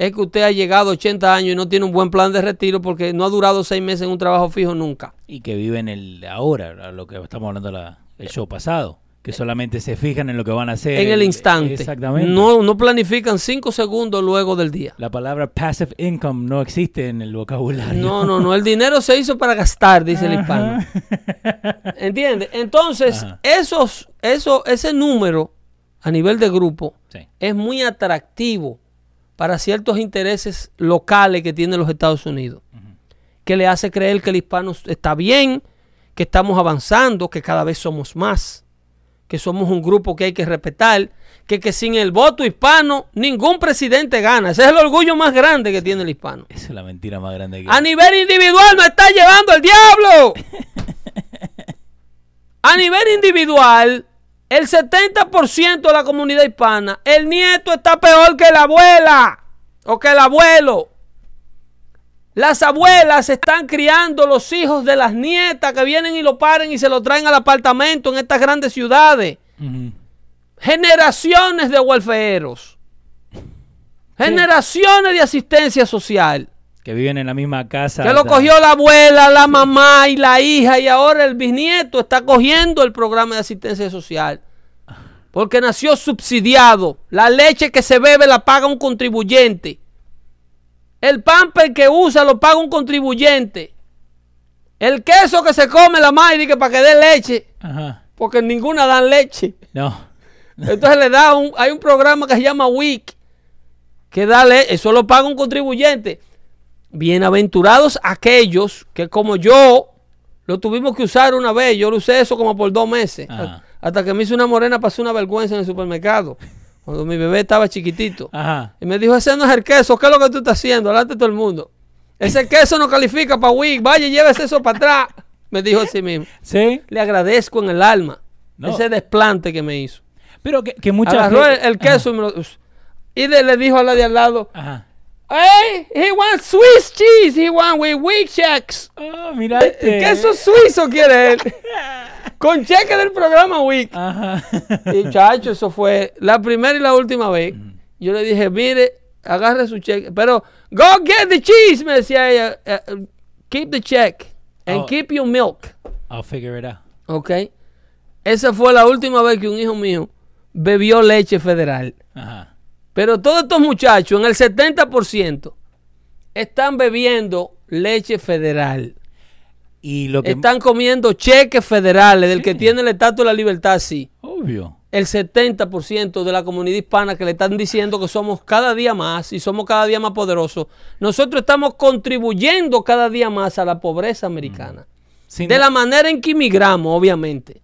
Es que usted ha llegado a 80 años y no tiene un buen plan de retiro porque no ha durado seis meses en un trabajo fijo nunca. y que viven el ahora, lo que estamos hablando la, el show pasado, que solamente se fijan en lo que van a hacer. En el instante. Exactamente. No, no planifican cinco segundos luego del día. La palabra passive income no existe en el vocabulario. No, no, no. El dinero se hizo para gastar, dice el hispano. ¿Entiendes? Entonces, Ajá. esos, eso, ese número a nivel de grupo Sí. es muy atractivo para ciertos intereses locales que tienen los Estados Unidos, que le hace creer que el hispano está bien, que estamos avanzando, que cada vez somos más, que somos un grupo que hay que respetar, que, que sin el voto hispano ningún presidente gana. Ese es el orgullo más grande que tiene el hispano. Esa es la mentira más grande que A nivel individual nos está llevando el diablo. A nivel individual, El 70% de la comunidad hispana, el nieto está peor que la abuela o que el abuelo. Las abuelas están criando los hijos de las nietas que vienen y lo paren y se lo traen al apartamento en estas grandes ciudades. Generaciones de huelfeeros. Generaciones de asistencia social. Que viven en la misma casa. Que lo da- cogió la abuela, la mamá y la hija y ahora el bisnieto está cogiendo el programa de asistencia social. Porque nació subsidiado. La leche que se bebe la paga un contribuyente. El pamper que usa lo paga un contribuyente. El queso que se come la madre que para que dé leche. Ajá. Porque ninguna dan leche. No. Entonces le da un, hay un programa que se llama WIC, que dale, eso lo paga un contribuyente. Bienaventurados aquellos que como yo lo tuvimos que usar una vez, yo lo usé eso como por dos meses, Ajá. hasta que me hizo una morena, pasó una vergüenza en el supermercado, cuando mi bebé estaba chiquitito. Ajá. Y me dijo, ese no es el queso, ¿qué es lo que tú estás haciendo? Delante de todo el mundo. Ese queso no califica para WIC, vaya, llévese eso para atrás. Me dijo así mismo. Sí. Le agradezco en el alma No. ese desplante que me hizo. Pero que, que muchas Agarró el, veces- el queso y, me lo- y de- le dijo a la de al lado, Ajá. Hey, he wants Swiss cheese, he wants with weak checks. Ah, mira este. Queso suizo quiere él. Con cheque del programa WIC. Ajá. Y chacho, eso fue la primera y la última vez. Yo le dije, mire, agarre su cheque. Pero, go get the cheese, me decía ella. eh, keep the check. And Oh. keep your milk. I'll figure it out. ¿Ok? Esa fue la última vez que un hijo mío bebió leche federal. Ajá. Pero todos estos muchachos, en el 70%, están bebiendo leche federal. Y lo que. Están comiendo cheques federales del que tiene el estatus de la libertad, sí. Obvio. El 70% de la comunidad hispana que le están diciendo que somos cada día más y somos cada día más poderosos. Nosotros estamos contribuyendo cada día más a la pobreza americana. Sin De la manera en que inmigramos, obviamente.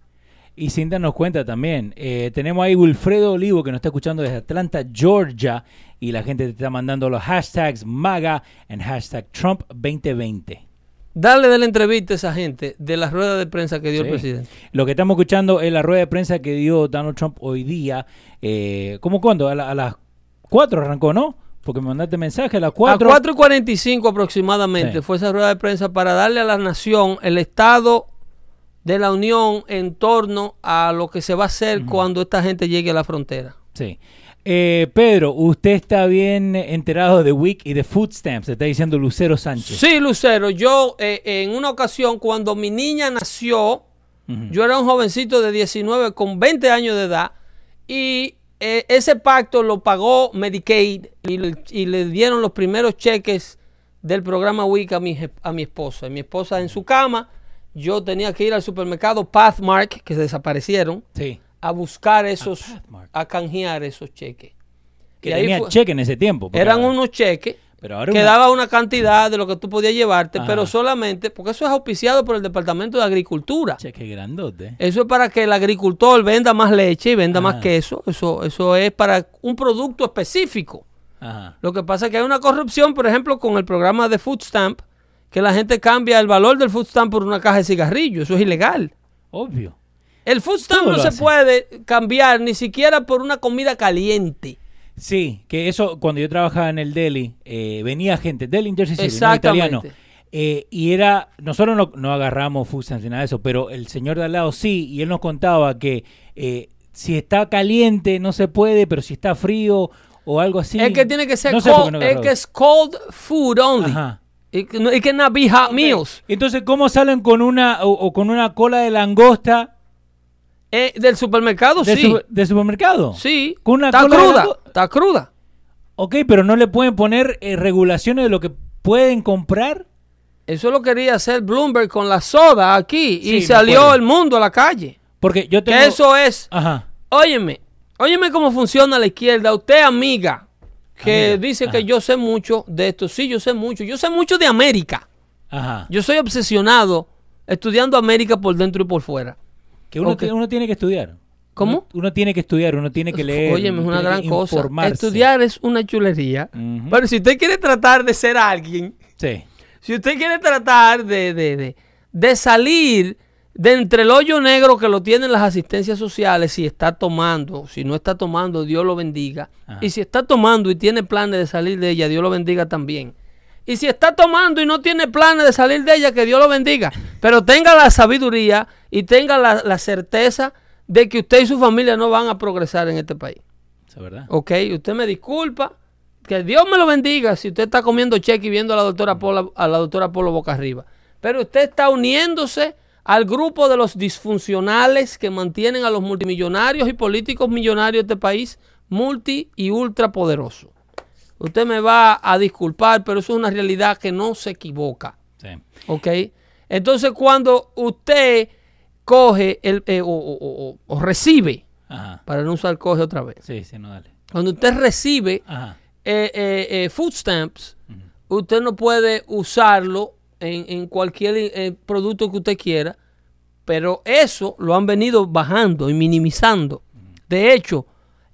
Y sin darnos cuenta también, eh, tenemos ahí Wilfredo Olivo que nos está escuchando desde Atlanta, Georgia, y la gente te está mandando los hashtags MAGA and hashtag Trump 2020. Dale de la entrevista a esa gente de la rueda de prensa que dio el presidente. Lo que estamos escuchando es la rueda de prensa que dio Donald Trump hoy día. Eh, ¿Cómo cuándo? A, la- a las 4 arrancó, ¿no? Porque me mandaste mensaje a las 4. A 4 y 45 aproximadamente Sí. fue esa rueda de prensa para darle a la nación el estado de la Unión en torno a lo que se va a hacer cuando esta gente llegue a la frontera. Sí. Eh, Pedro, usted está bien enterado de WIC y de Food Stamps, está diciendo Lucero Sánchez. Sí, Lucero, yo eh, en una ocasión cuando mi niña nació, yo era un jovencito de 19 con 20 años de edad y eh, ese pacto lo pagó Medicaid y, le- y le dieron los primeros cheques del programa WIC a mi, a mi esposa. Y mi esposa en su cama, yo tenía que ir al supermercado Pathmark, que se desaparecieron, Sí. a buscar esos, a canjear esos cheques. Que Y tenía fue- cheque en ese tiempo. Eran ahora- unos cheques Pero ahora que una- daba una cantidad de lo que tú podías llevarte, Ajá. pero solamente, porque eso es auspiciado por el Departamento de Agricultura. Cheque grandote. Eso es para que el agricultor venda más leche y venda más queso. Eso, eso es para un producto específico. Ajá. Lo que pasa es que hay una corrupción, por ejemplo, con el programa de Food Stamp, que la gente cambia el valor del Food Stamp por una caja de cigarrillos. Eso es ilegal. Obvio. El Food Stamp Todo no se puede cambiar ni siquiera por una comida caliente. Sí, que eso cuando yo trabajaba en el deli, eh, venía gente del Jersey City, no Exactamente. italiano. eh, y era, nosotros no, no agarramos food stamps ni nada de eso, pero el señor de al lado sí, y él nos contaba que eh, si está caliente no se puede, pero si está frío o algo así. es que tiene que ser no cold, no es que es cold food only. Ajá. It, no- it cannot be hot meals. Entonces, ¿cómo salen con una o, o con una cola de langosta Eh, del supermercado, de, sí. su- de supermercado? Sí. Con una está cola cruda. Está cruda. Ok, pero no le pueden poner eh, regulaciones de lo que pueden comprar. Eso lo quería hacer Bloomberg con la soda aquí. Sí, y salió el mundo a la calle. Porque yo tengo... Que eso es. Ajá. Óyeme. Óyeme cómo funciona la izquierda. Usted, amiga, que Amiga, dice ajá. que yo sé mucho de esto. Sí, yo sé mucho. Yo sé mucho de América. Ajá. Yo soy obsesionado estudiando América por dentro y por fuera. Que uno, Ok. tiene- uno tiene que estudiar. ¿Cómo? Uno, uno tiene que estudiar, uno tiene que leer. Óyeme, es una gran cosa. Estudiar es una chulería. Pero si usted quiere tratar de ser alguien, Sí. si usted quiere tratar de, de, de, de salir de entre el hoyo negro que lo tienen las asistencias sociales, si está tomando, si no está tomando, Dios lo bendiga. Ajá. Y si está tomando y tiene planes de salir de ella, Dios lo bendiga también. Y si está tomando y no tiene planes de salir de ella, que Dios lo bendiga. Pero tenga la sabiduría y tenga la, la certeza de que usted y su familia no van a progresar en este país. Es verdad. Ok, usted me disculpa. Que Dios me lo bendiga si usted está comiendo cheque y viendo a la doctora Polo, a la doctora Polo boca arriba. Pero usted está uniéndose al grupo de los disfuncionales que mantienen a los multimillonarios y políticos millonarios de este país multi y ultra poderosos. Usted me va a disculpar, pero eso es una realidad que no se equivoca. Sí. ¿Ok? Entonces, cuando usted coge el, eh, o, o- o- o recibe, Ajá. para no usar coge otra vez, Sí, sí, no, dale. cuando usted recibe eh, eh, eh, food stamps, usted no puede usarlo en, en cualquier eh, producto que usted quiera, pero eso lo han venido bajando y minimizando. De hecho,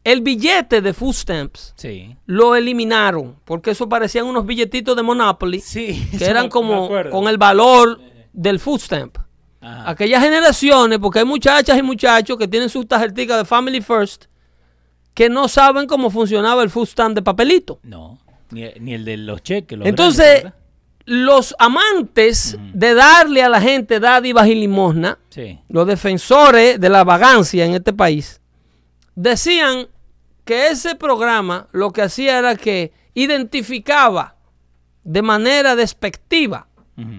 el billete de food stamps Sí. lo eliminaron, porque eso parecían unos billetitos de Monopoly, Sí. que eran como con el valor del food stamp. Ajá. Aquellas generaciones, porque hay muchachas y muchachos que tienen sus tarjeticas de Family First que no saben cómo funcionaba el food stamp de papelito. No. Ni, ni el de los cheques. los Entonces. Los amantes de darle a la gente dádivas y limosna, Sí. los defensores de la vagancia en este país, decían que ese programa lo que hacía era que identificaba de manera despectiva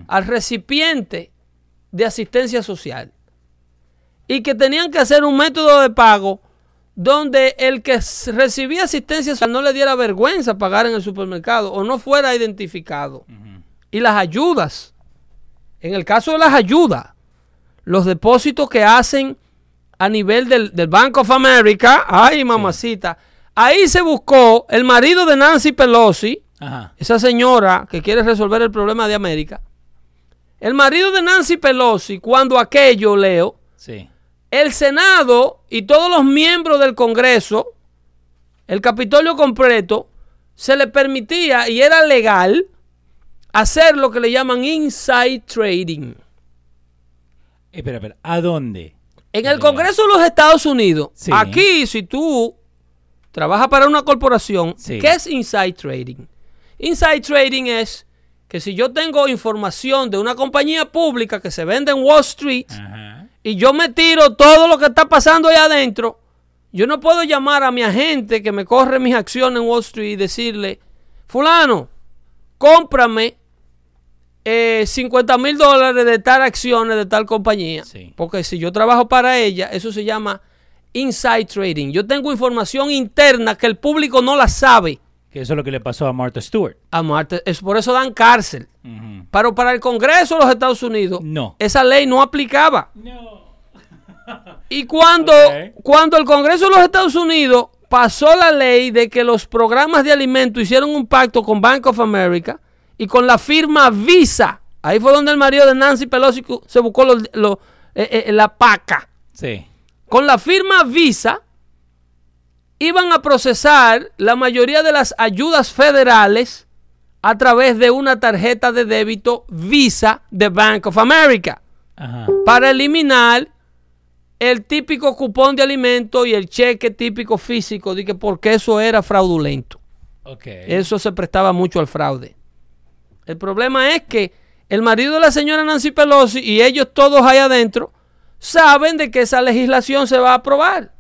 al recipiente de asistencia social y que tenían que hacer un método de pago donde el que recibía asistencia social no le diera vergüenza pagar en el supermercado o no fuera identificado. Y las ayudas, en el caso de las ayudas, los depósitos que hacen a nivel del, del Bank of America, ay mamacita, ahí se buscó el marido de Nancy Pelosi, Ajá. esa señora que quiere resolver el problema de América, el marido de Nancy Pelosi, cuando aquello, Leo, Sí. el Senado y todos los miembros del Congreso, el Capitolio completo, se le permitía y era legal hacer lo que le llaman inside trading. Espera, espera. ¿A dónde? En el. Congreso de los Estados Unidos, Sí. aquí si tú trabajas para una corporación, Sí. ¿qué es inside trading? Inside trading es que si yo tengo información de una compañía pública que se vende en Wall Street Ajá. y yo me tiro todo lo que está pasando ahí adentro, yo no puedo llamar a mi agente que me corre mis acciones en Wall Street y decirle, fulano, cómprame eh, 50 mil dólares de tal acciones de tal compañía. Sí. Porque si yo trabajo para ella, eso se llama inside trading. Yo tengo información interna que el público no la sabe. Que eso es lo que le pasó a Martha Stewart. A Marta, es por eso dan cárcel. Pero para el Congreso de los Estados Unidos, No. esa ley no aplicaba. No. Y cuando, cuando el Congreso de los Estados Unidos pasó la ley de que los programas de alimentos hicieron un pacto con Bank of America y con la firma Visa, ahí fue donde el marido de Nancy Pelosi se buscó eh, eh, la paca. Sí. Con la firma Visa iban a procesar la mayoría de las ayudas federales a través de una tarjeta de débito Visa de Bank of America Ajá. para eliminar el típico cupón de alimento y el cheque típico físico de que porque eso era fraudulento. Ok. Eso se prestaba mucho al fraude. El problema es que el marido de la señora Nancy Pelosi y ellos todos ahí adentro saben de que esa legislación se va a aprobar.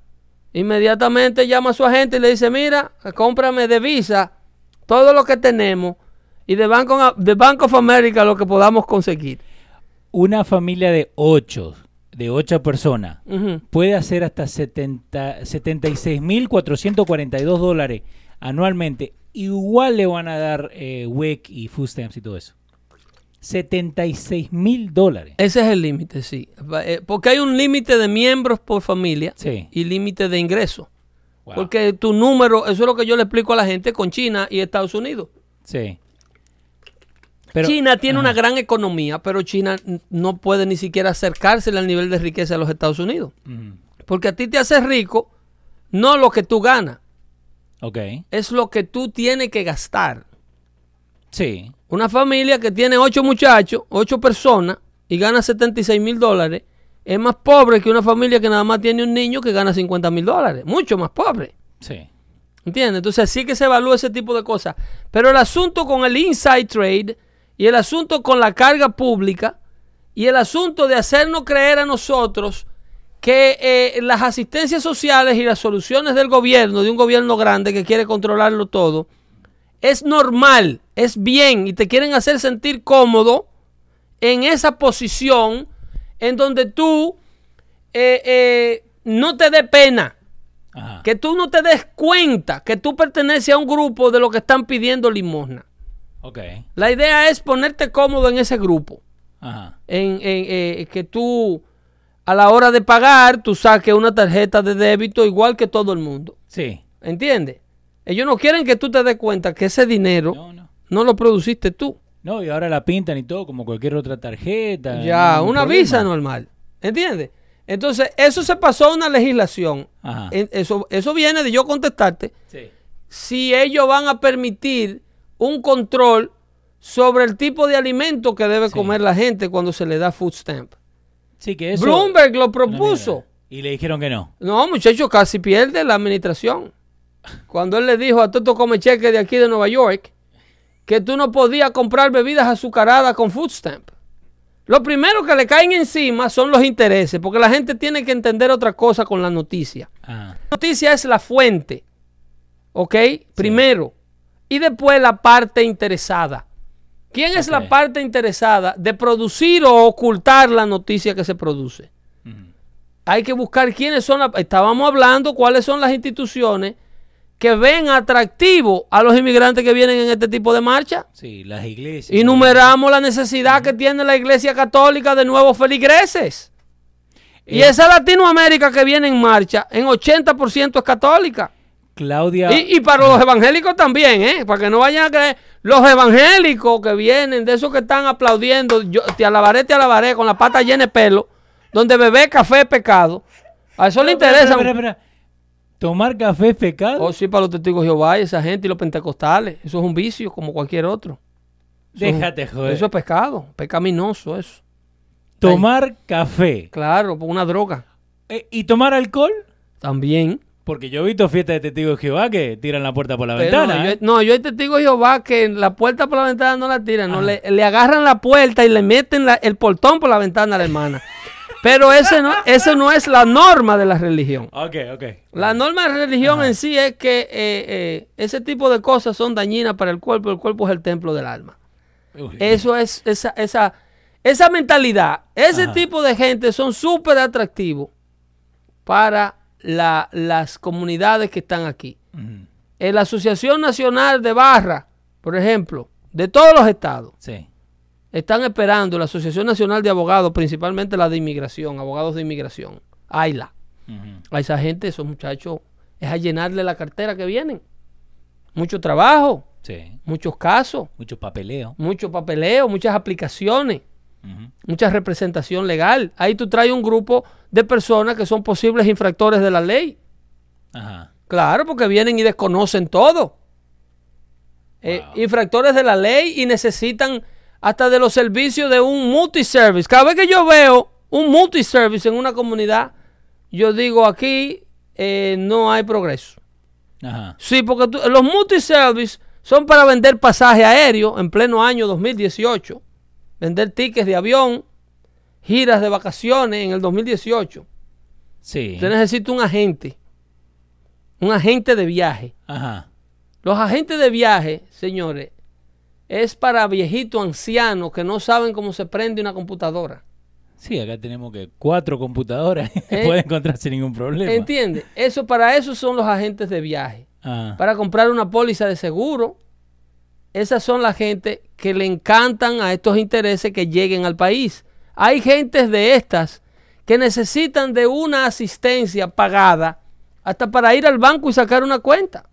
Inmediatamente llama a su agente y le dice, mira, cómprame de Visa todo lo que tenemos y de Bank of, de Bank of America lo que podamos conseguir. Una familia de ocho, de ocho personas, puede hacer hasta 70 76.442 dólares anualmente. Igual le van a dar eh, WIC y food stamps y todo eso. 76 mil dólares. Ese es el límite, sí. Eh, Porque hay un límite de miembros por familia Sí. y límite de ingresos. Wow. Porque tu número, eso es lo que yo le explico a la gente con China y Estados Unidos. Sí. Pero- China tiene ajá. una gran economía, pero China no puede ni siquiera acercarse al nivel de riqueza de los Estados Unidos. Porque a ti te hace rico no lo que tú ganas, Ok. es lo que tú tienes que gastar. Sí. Una familia que tiene ocho muchachos, ocho personas y gana 76 mil dólares, es más pobre que una familia que nada más tiene un niño que gana 50 mil dólares. Mucho más pobre. Sí. ¿Entiendes? Entonces sí que se evalúa ese tipo de cosas. Pero el asunto con el inside trade y el asunto con la carga pública y el asunto de hacernos creer a nosotros que eh, las asistencias sociales y las soluciones del gobierno, de un gobierno grande que quiere controlarlo todo, es normal, es bien y te quieren hacer sentir cómodo en esa posición en donde tú eh, eh, no te dé pena, Ajá. que tú no te des cuenta que tú perteneces a un grupo de los que están pidiendo limosna. Ok. La idea es ponerte cómodo en ese grupo, Ajá. en, en, que tú a la hora de pagar tú saques una tarjeta de débito igual que todo el mundo. Sí. ¿Entiendes? Ellos no quieren que tú te des cuenta que ese dinero No, no. no lo produciste tú. No, y ahora la pintan y todo como cualquier otra tarjeta. Ya, no una problema. visa normal. ¿Entiendes? Entonces, eso se pasó a una legislación. Ajá. Eso, eso viene de yo contestarte Sí. si ellos van a permitir un control sobre el tipo de alimento que debe Sí. comer la gente cuando se le da food stamp. Sí, que eso. Bloomberg lo propuso. Y le dijeron que no. No, muchacho, casi pierde la administración. Cuando él le dijo a Toto Come Cheque de aquí de Nueva York que tú no podías comprar bebidas azucaradas con food stamp. Lo primero que le caen encima son los intereses, porque la gente tiene que entender otra cosa con la noticia. Ajá. La noticia es la fuente, ¿ok? Primero. Y después la parte interesada. ¿Quién es la parte interesada de producir o ocultar la noticia que se produce? Hay que buscar quiénes son las... Estábamos hablando cuáles son las instituciones que ven atractivo a los inmigrantes que vienen en este tipo de marcha. Sí, las iglesias. Y numeramos la necesidad que tiene la Iglesia Católica de nuevos feligreses. Y Eh, esa Latinoamérica que viene en marcha, en 80% es católica. Claudia. Y, y para los evangélicos también, ¿eh? Para que no vayan a creer. Los evangélicos que vienen, de esos que están aplaudiendo, yo te alabaré, te alabaré, con la pata llena de pelo, donde beber café es pecado. A eso le interesa. espera, espera, espera. ¿Tomar café es pecado? Oh, sí, para los testigos de Jehová y esa gente y los pentecostales. Eso es un vicio como cualquier otro. Eso es Déjate joder. Eso es pecado, pecaminoso eso. Tomar café. Claro, por una droga. Eh, ¿Y tomar alcohol? También. Porque yo he visto fiestas de testigos de Jehová que tiran la puerta por la Pero ventana. no, yo, ¿eh? no, yo hay testigos de Jehová que la puerta por la ventana no la tiran, no, Ah. le, le agarran la puerta y le meten la- el portón por la ventana a la hermana. Pero ese no, ese no es la norma de la religión. Ok, ok. La norma de la religión Ajá. en sí es que eh, eh, ese tipo de cosas son dañinas para el cuerpo. El cuerpo es el templo del alma. Uy. Eso es esa, esa, esa mentalidad. Ese Ajá. tipo de gente son súper atractivos para la- las comunidades que están aquí. En la Asociación Nacional de Barra, por ejemplo, de todos los estados, Sí. están esperando la Asociación Nacional de Abogados, principalmente la de inmigración, abogados de inmigración, AILA. A esa gente, esos muchachos, es a llenarle la cartera que vienen. Mucho trabajo, Sí. muchos casos, Mucho papeleo. mucho papeleo, muchas aplicaciones, Mucha representación legal. Ahí tú traes un grupo de personas que son posibles infractores de la ley. Ajá. Claro, porque vienen y desconocen todo. Eh, infractores de la ley y necesitan hasta de los servicios de un multiservice. Cada vez que yo veo un multiservice en una comunidad, yo digo aquí eh, no hay progreso. Ajá. Sí, porque tú- los multiservice son para vender pasaje aéreo en pleno año 2018, vender tickets de avión, giras de vacaciones en el 2018. Sí. Usted necesita un agente, un agente de viaje. Ajá. Los agentes de viaje, señores, es para viejitos ancianos que no saben cómo se prende una computadora. Sí, acá tenemos que cuatro computadoras Eh. pueden encontrarse ningún problema. ¿Entiende? Eso para eso son los agentes de viaje. Ah. Para comprar una póliza de seguro. Esas son la gente que le encantan a estos intereses que lleguen al país. Hay gentes de estas que necesitan de una asistencia pagada hasta para ir al banco y sacar una cuenta.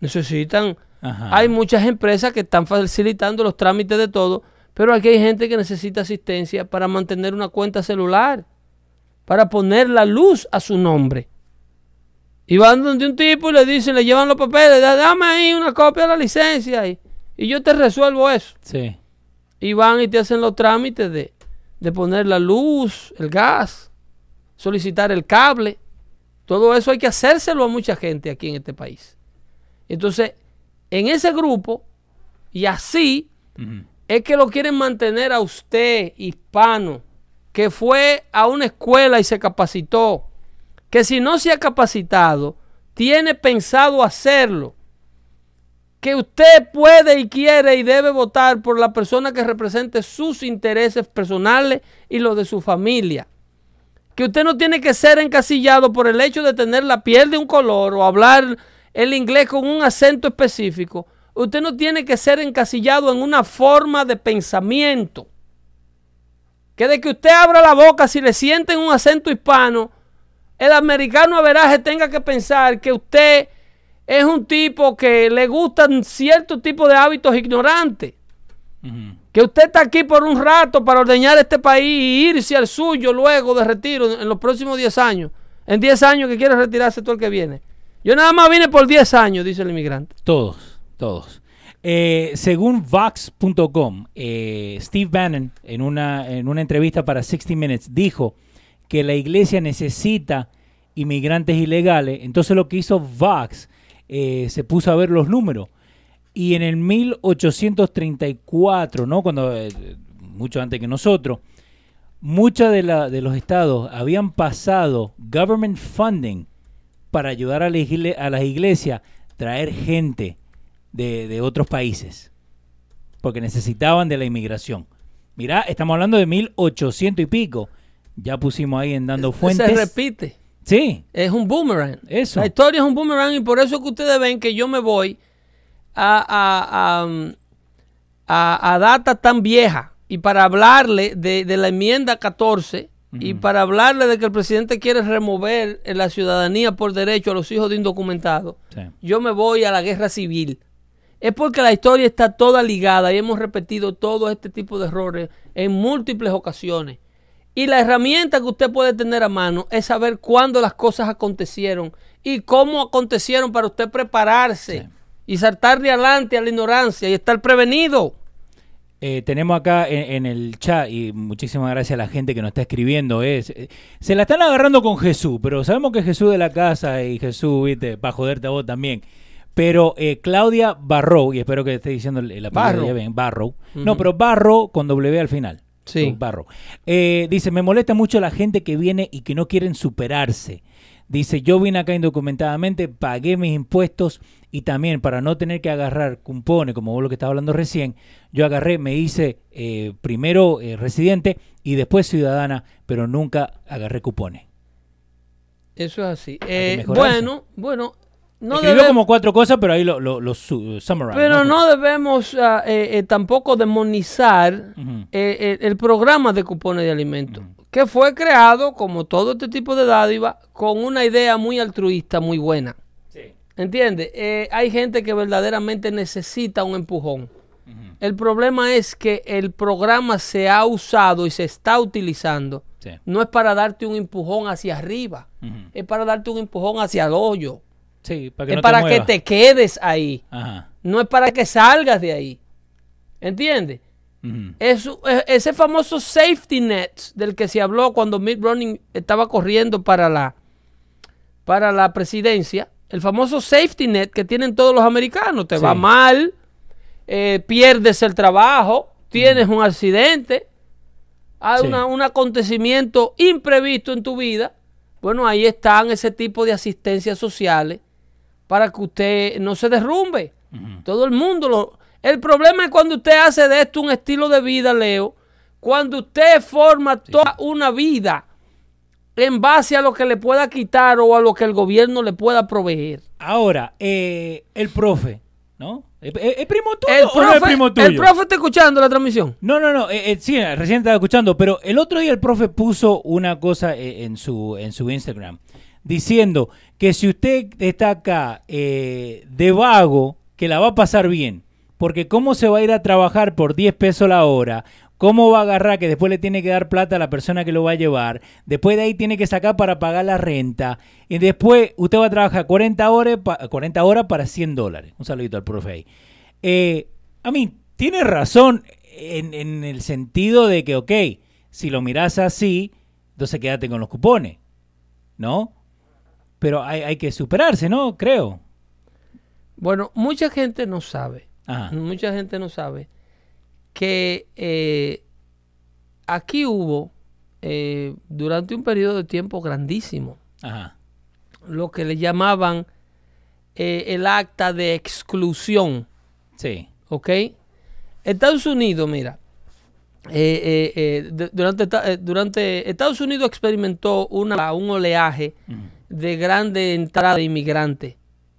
Necesitan Ajá. Hay muchas empresas que están facilitando los trámites de todo, pero aquí hay gente que necesita asistencia para mantener una cuenta celular, para poner la luz a su nombre. Y van donde un tipo y le dicen, le llevan los papeles, "Da- dame ahí una copia de la licencia y, y yo te resuelvo eso. Sí. Y van y te hacen los trámites de, de poner la luz, el gas, solicitar el cable. Todo eso hay que hacérselo a mucha gente aquí en este país. Entonces, en ese grupo, y así, es que lo quieren mantener a usted, hispano, que fue a una escuela y se capacitó, que si no se ha capacitado, tiene pensado hacerlo, que usted puede y quiere y debe votar por la persona que represente sus intereses personales y los de su familia. Que usted no tiene que ser encasillado por el hecho de tener la piel de un color o hablar el inglés con un acento específico. Usted no tiene que ser encasillado en una forma de pensamiento. Que de que usted abra la boca si le sienten un acento hispano, el americano a veraje tenga que pensar que usted es un tipo que le gustan cierto tipo de hábitos ignorantes. Que usted está aquí por un rato para ordeñar este país y irse al suyo luego de retiro en los próximos 10 años. En 10 años que quiere retirarse todo el que viene. Yo nada más vine por 10 años, dice el inmigrante. Todos, todos. Eh, según Vox.com, eh, Steve Bannon, en una, en una entrevista para 60 Minutes, dijo que la iglesia necesita inmigrantes ilegales. Entonces lo que hizo Vox eh, se puso a ver los números. Y en el 1834, ¿no? Eh, mucho antes que nosotros, muchos de, los estados habían pasado government funding para ayudar a, la a las iglesias traer gente de, de, otros países. Porque necesitaban de la inmigración. Mirá, estamos hablando de 1800 y pico. Ya pusimos ahí en Dando Fuentes. Se repite. Sí. Es un boomerang. Eso. La historia es un boomerang y por eso que ustedes ven que yo me voy a, a, a, data tan vieja y para hablarle de, la enmienda 14 y para hablarle de que el presidente quiere remover la ciudadanía por derecho a los hijos de indocumentados, yo me voy a la guerra civil. Es porque la historia está toda ligada y hemos repetido todo este tipo de errores en múltiples ocasiones. Y la herramienta que usted puede tener a mano es saber cuándo las cosas acontecieron y cómo acontecieron para usted prepararse y saltar de adelante a la ignorancia y estar prevenido. Eh, tenemos acá en, el chat, y muchísimas gracias a la gente que nos está escribiendo, es eh, se la están agarrando con Jesús, pero sabemos que Jesús de la casa y Jesús, viste, para joderte a vos también. Pero eh, Claudia Barrow, y espero que esté diciendo la palabra bien, Barrow. No, pero Barrow con W al final. Sí. Barro. Eh, dice, me molesta mucho la gente que viene y que no quieren superarse. Dice, yo vine acá indocumentadamente, pagué mis impuestos y también para no tener que agarrar cupones, como vos lo que estaba hablando recién, yo agarré, me hice eh, primero eh, residente y después ciudadana, pero nunca agarré cupones. Eso es así. bueno, bueno, no Escribió como cuatro cosas, pero ahí lo, lo, Pero no, debemos eh, eh, tampoco demonizar eh, el programa de cupones de alimentos, que fue creado, como todo este tipo de dádiva, con una idea muy altruista, muy buena. Sí. ¿Entiendes? hay gente que verdaderamente necesita un empujón. El problema es que el programa se ha usado y se está utilizando. No es para darte un empujón hacia arriba, es para darte un empujón hacia el hoyo para que es para que te quedes ahí. No es para que salgas de ahí. ¿Entiendes? E, ese famoso safety net del que se habló cuando Mitt Romney estaba corriendo para la, para la presidencia, el famoso safety net que tienen todos los americanos, te va mal, eh, pierdes el trabajo, tienes un accidente, hay un acontecimiento imprevisto en tu vida, bueno, ahí están ese tipo de asistencias sociales para que usted no se derrumbe. Todo el mundo lo... El problema es cuando usted hace de esto un estilo de vida, Leo, cuando usted forma toda una vida en base a lo que le pueda quitar o a lo que el gobierno le pueda proveer. Ahora, eh, el profe, ¿no? ¿Es, primo tuyo el profe, primo tuyo? El profe está escuchando la transmisión. No, no, no. Eh, eh, sí, recién estaba escuchando, pero el otro día el profe puso una cosa en, su, en su Instagram diciendo que si usted está acá eh, de vago, que la va a pasar bien. Porque cómo se va a ir a trabajar por 10 pesos la hora, cómo va a agarrar que después le tiene que dar plata a la persona que lo va a llevar, después de ahí tiene que sacar para pagar la renta, y después usted va a trabajar 40 horas, 40 horas para 100 dólares. Un saludito al profe ahí. Eh, a mí, tiene razón en, en el sentido de que, ok, si lo miras así, entonces quédate con los cupones, ¿no? Pero hay, hay que superarse, ¿no? Creo. Bueno, mucha gente no sabe, Ajá. mucha gente no sabe que eh, aquí hubo eh, durante un periodo de tiempo grandísimo Ajá. lo que le llamaban eh, el acta de exclusión, Sí. ¿ok? Estados Unidos, mira, eh, eh, eh, durante, eh, durante Estados Unidos experimentó una, un oleaje. De grande entrada de inmigrantes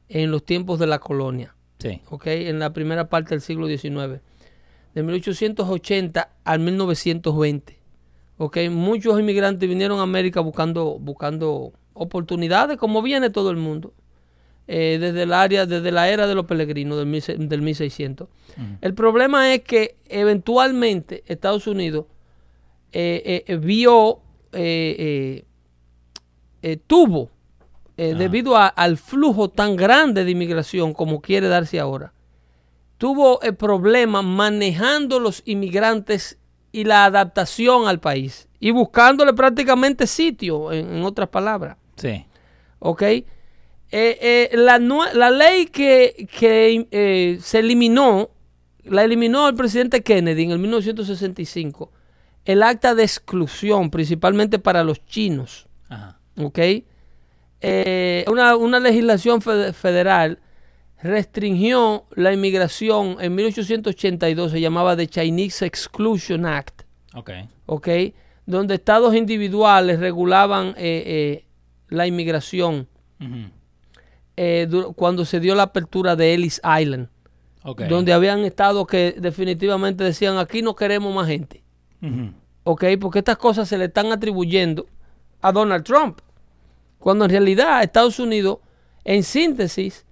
en los tiempos de la colonia. Sí. ¿ok? En la primera parte del siglo XIX, de 1880 al 1920, ¿ok? Muchos inmigrantes vinieron a América buscando, buscando oportunidades, como viene todo el mundo, eh, desde el área, desde la era de los peregrinos del, mil se- del 1600. El problema es que eventualmente Estados Unidos eh, eh, vio, tuvo, eh, Ajá. debido a- al flujo tan grande de inmigración como quiere darse ahora, tuvo el problema manejando los inmigrantes y la adaptación al país y buscándole prácticamente sitio, en, en otras palabras. Sí. ¿Ok? Eh, eh, la, la ley que, que, eh, se eliminó, la eliminó el presidente Kennedy en el 1965, el acta de exclusión, principalmente para los chinos. Ajá. ¿ok? Eh, una, una legislación fede- federal restringió la inmigración en 1882, se llamaba The Chinese Exclusion Act, Ok. ¿ok? Donde estados individuales regulaban eh, eh, la inmigración cuando se dio la apertura de Ellis Island, Ok. donde habían estados que definitivamente decían aquí no queremos más gente. Ujú. ¿ok? Porque estas cosas se le están atribuyendo a Donald Trump. Cuando en realidad Estados Unidos, en síntesis,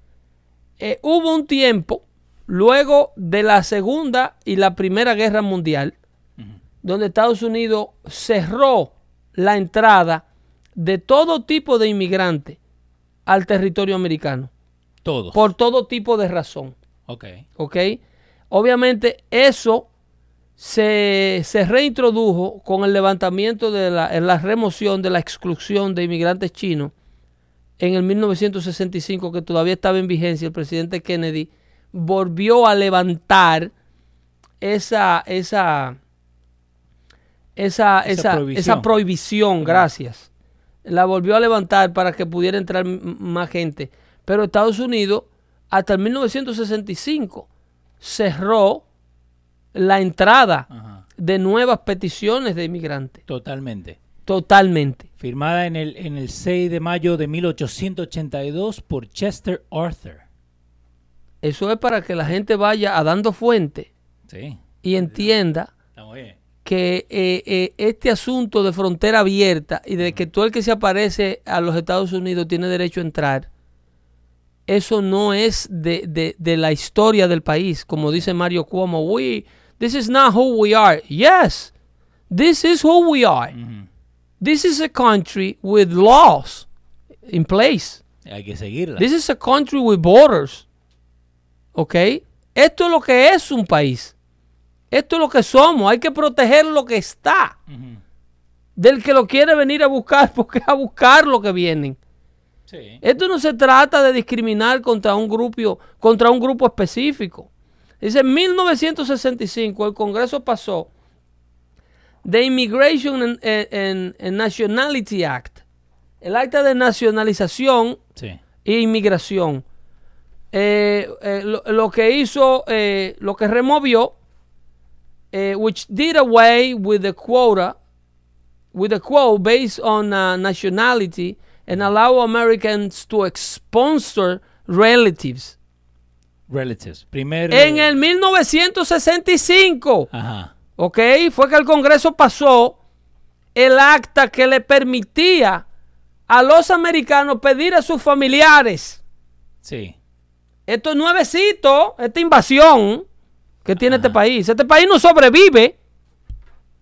eh, hubo un tiempo, luego de la Segunda y la Primera Guerra Mundial, donde Estados Unidos cerró la entrada de todo tipo de inmigrantes al territorio americano, Todos. por todo tipo de razón. Ok. ¿ok? Obviamente eso se, se reintrodujo con el levantamiento de la, la remoción de la exclusión de inmigrantes chinos en el 1965, que todavía estaba en vigencia, el presidente Kennedy volvió a levantar esa, esa, esa, Esa esa, prohibición. esa prohibición, gracias. La volvió a levantar para que pudiera entrar más gente. Pero Estados Unidos, hasta el 1965, cerró la entrada Ajá. de nuevas peticiones de inmigrantes. Totalmente. Totalmente. Firmada en el, en el 6 de mayo de 1882 por Chester Arthur. Eso es para que la gente vaya a dando fuente Sí. y entienda que eh, eh, este asunto de frontera abierta y de que todo el que se aparece a los Estados Unidos tiene derecho a entrar, eso no es de, de- de la historia del país, como dice Mario Cuomo. We, this is not who we are. Yes, this is who we are. Ujú. This is a country with laws in place. Hay que seguirla. This is a country with borders. ¿Ok? Esto es lo que es un país. Esto es lo que somos. Hay que proteger lo que está. Ujú. Del que lo quiere venir a buscar, porque a buscar lo que vienen. Sí. Esto no se trata de discriminar contra un grupo, contra un grupo específico. Dice, en 1965 el Congreso pasó The Immigration and, and- and Nationality Act, el acta de nacionalización Sí. e inmigración. Eh, eh, lo, lo que hizo, eh, lo que removió, eh, which did away with the quota, with the quote based on uh, nationality and allow Americans to sponsor relatives. Relatives. Primer. En el 1965, Ajá. ¿ok? Fue que el Congreso pasó el acta que le permitía a los americanos pedir a sus familiares Sí. Esto es nuevecito, esta invasión que tiene este país. Este país no sobrevive.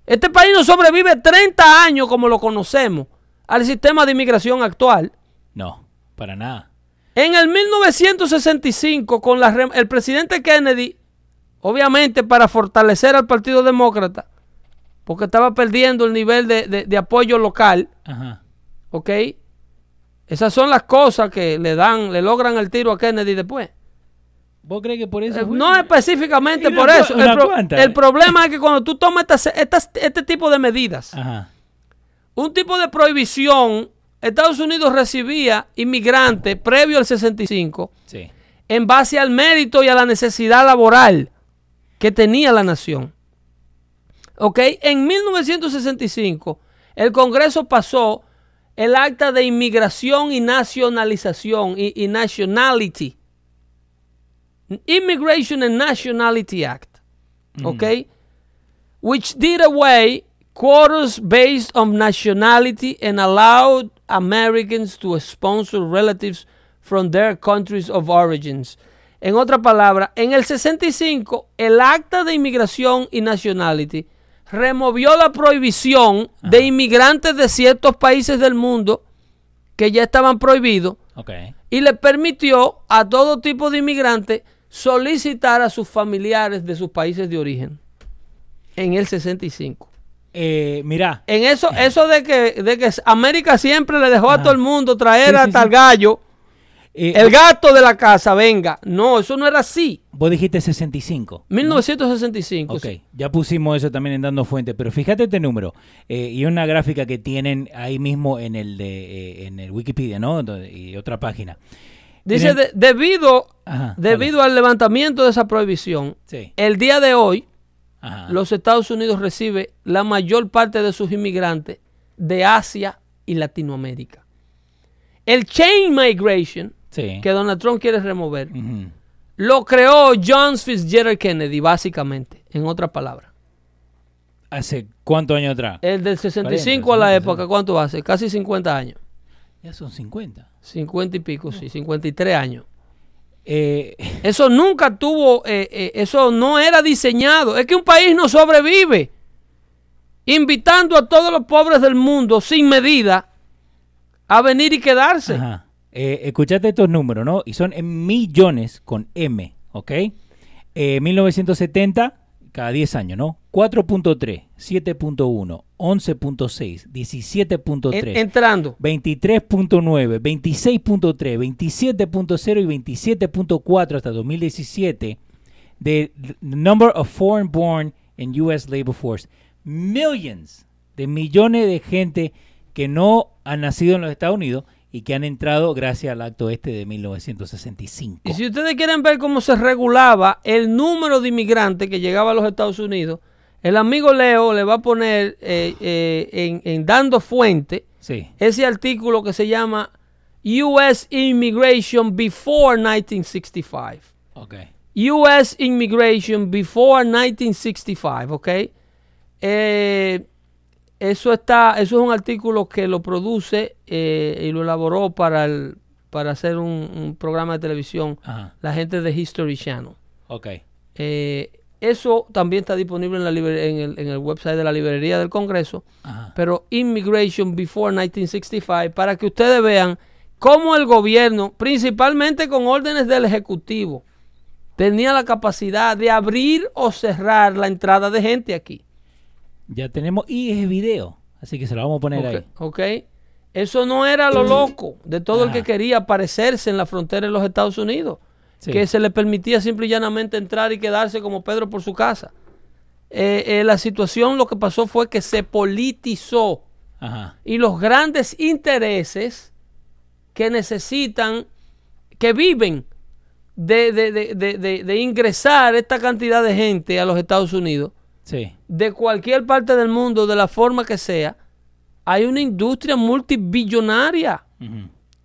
Este país no sobrevive 30 años como lo conocemos al sistema de inmigración actual. No, para nada. En el 1965, con la el presidente Kennedy, obviamente para fortalecer al Partido Demócrata, porque estaba perdiendo el nivel de, de- de apoyo local, Ajá. ¿ok? Esas son las cosas que le dan, le logran el tiro a Kennedy después. ¿Vos crees que por eso Eh, fue? No específicamente por eso. El, pro- problema es que cuando tú tomas estas- estas- este tipo de medidas, Ajá. un tipo de prohibición, Estados Unidos recibía inmigrantes previo al 65 Sí. en base al mérito y a la necesidad laboral que tenía la nación. ¿Ok? En 1965, el Congreso pasó el acta de inmigración y nacionalización y, y nationality. Immigration and Nationality Act. ¿Ok? Which did away quotas based on nationality and allowed Americans to sponsor relatives from their countries of origins. En otra palabra, en el 65, el acta de inmigración y nationality removió la prohibición de inmigrantes de ciertos países del mundo que ya estaban prohibidos y le permitió a todo tipo de inmigrantes solicitar a sus familiares de sus países de origen en el 65. Eh, mirá. En eso, eso de que, de que América siempre le dejó a todo el mundo traer Sí, hasta sí. el gallo, eh, el gato de la casa, venga. No, eso no era así. Vos dijiste 65. 1965. Ok, sí. ya pusimos eso también en Dando Fuente, pero fíjate este número eh, y una gráfica que tienen ahí mismo en el de eh, en el Wikipedia, ¿no? Y otra página. Dice, de- debido, Ajá, debido al levantamiento de esa prohibición, el día de hoy, Ajá. los Estados Unidos recibe la mayor parte de sus inmigrantes de Asia y Latinoamérica. El chain migration sí. que Donald Trump quiere remover lo creó John Fitzgerald Kennedy, básicamente, en otras palabras. ¿Hace cuántos años atrás? El del 65 40, a la 60. época, ¿cuánto hace? Casi 50 años. Ya son 50. 50 y pico, sí, 53 años. Eh, Eso nunca tuvo, eh, eh, eso no era diseñado. Es que un país no sobrevive invitando a todos los pobres del mundo sin medida a venir y quedarse. ajá. Eh, escuchate estos números, ¿no? Y son en millones con M, ¿ok? Eh, 1970, cada 10 años, ¿no? 4.3, 7.1, 11.6, 17.3. En- entrando. 23.9, 26.3, 27.0 y 27.4 hasta 2017 de the number of foreign born in US labor force. Millions de millones de gente que no han nacido en los Estados Unidos y que han entrado gracias al acto este de 1965. Y si ustedes quieren ver cómo se regulaba el número de inmigrantes que llegaba a los Estados Unidos, el amigo Leo le va a poner eh, eh, en, en Dando Fuente Sí, ese artículo que se llama US Immigration Before 1965. ok. US Immigration Before 1965, ¿ok? Eh, eso está, eso es un artículo que lo produce eh, y lo elaboró para el, para hacer un, un programa de televisión Ajá, la gente de History Channel. ok. Eh, eso también está disponible en, la en, el, en el website de la librería del Congreso, Ajá. pero Immigration Before 1965, para que ustedes vean cómo el gobierno, principalmente con órdenes del Ejecutivo, tenía la capacidad de abrir o cerrar la entrada de gente aquí. Ya tenemos, y es video, así que se lo vamos a poner Ok, ahí. ok. Eso no era lo loco de todo el que Ajá. quería aparecerse en la frontera de los Estados Unidos. Sí. Que se le permitía simple y llanamente entrar y quedarse como Pedro por su casa. Eh, eh, la situación lo que pasó fue que se politizó Ajá, y los grandes intereses que necesitan, que viven de, de- de- de- de- de ingresar esta cantidad de gente a los Estados Unidos, sí. de cualquier parte del mundo, de la forma que sea, hay una industria multibillonaria.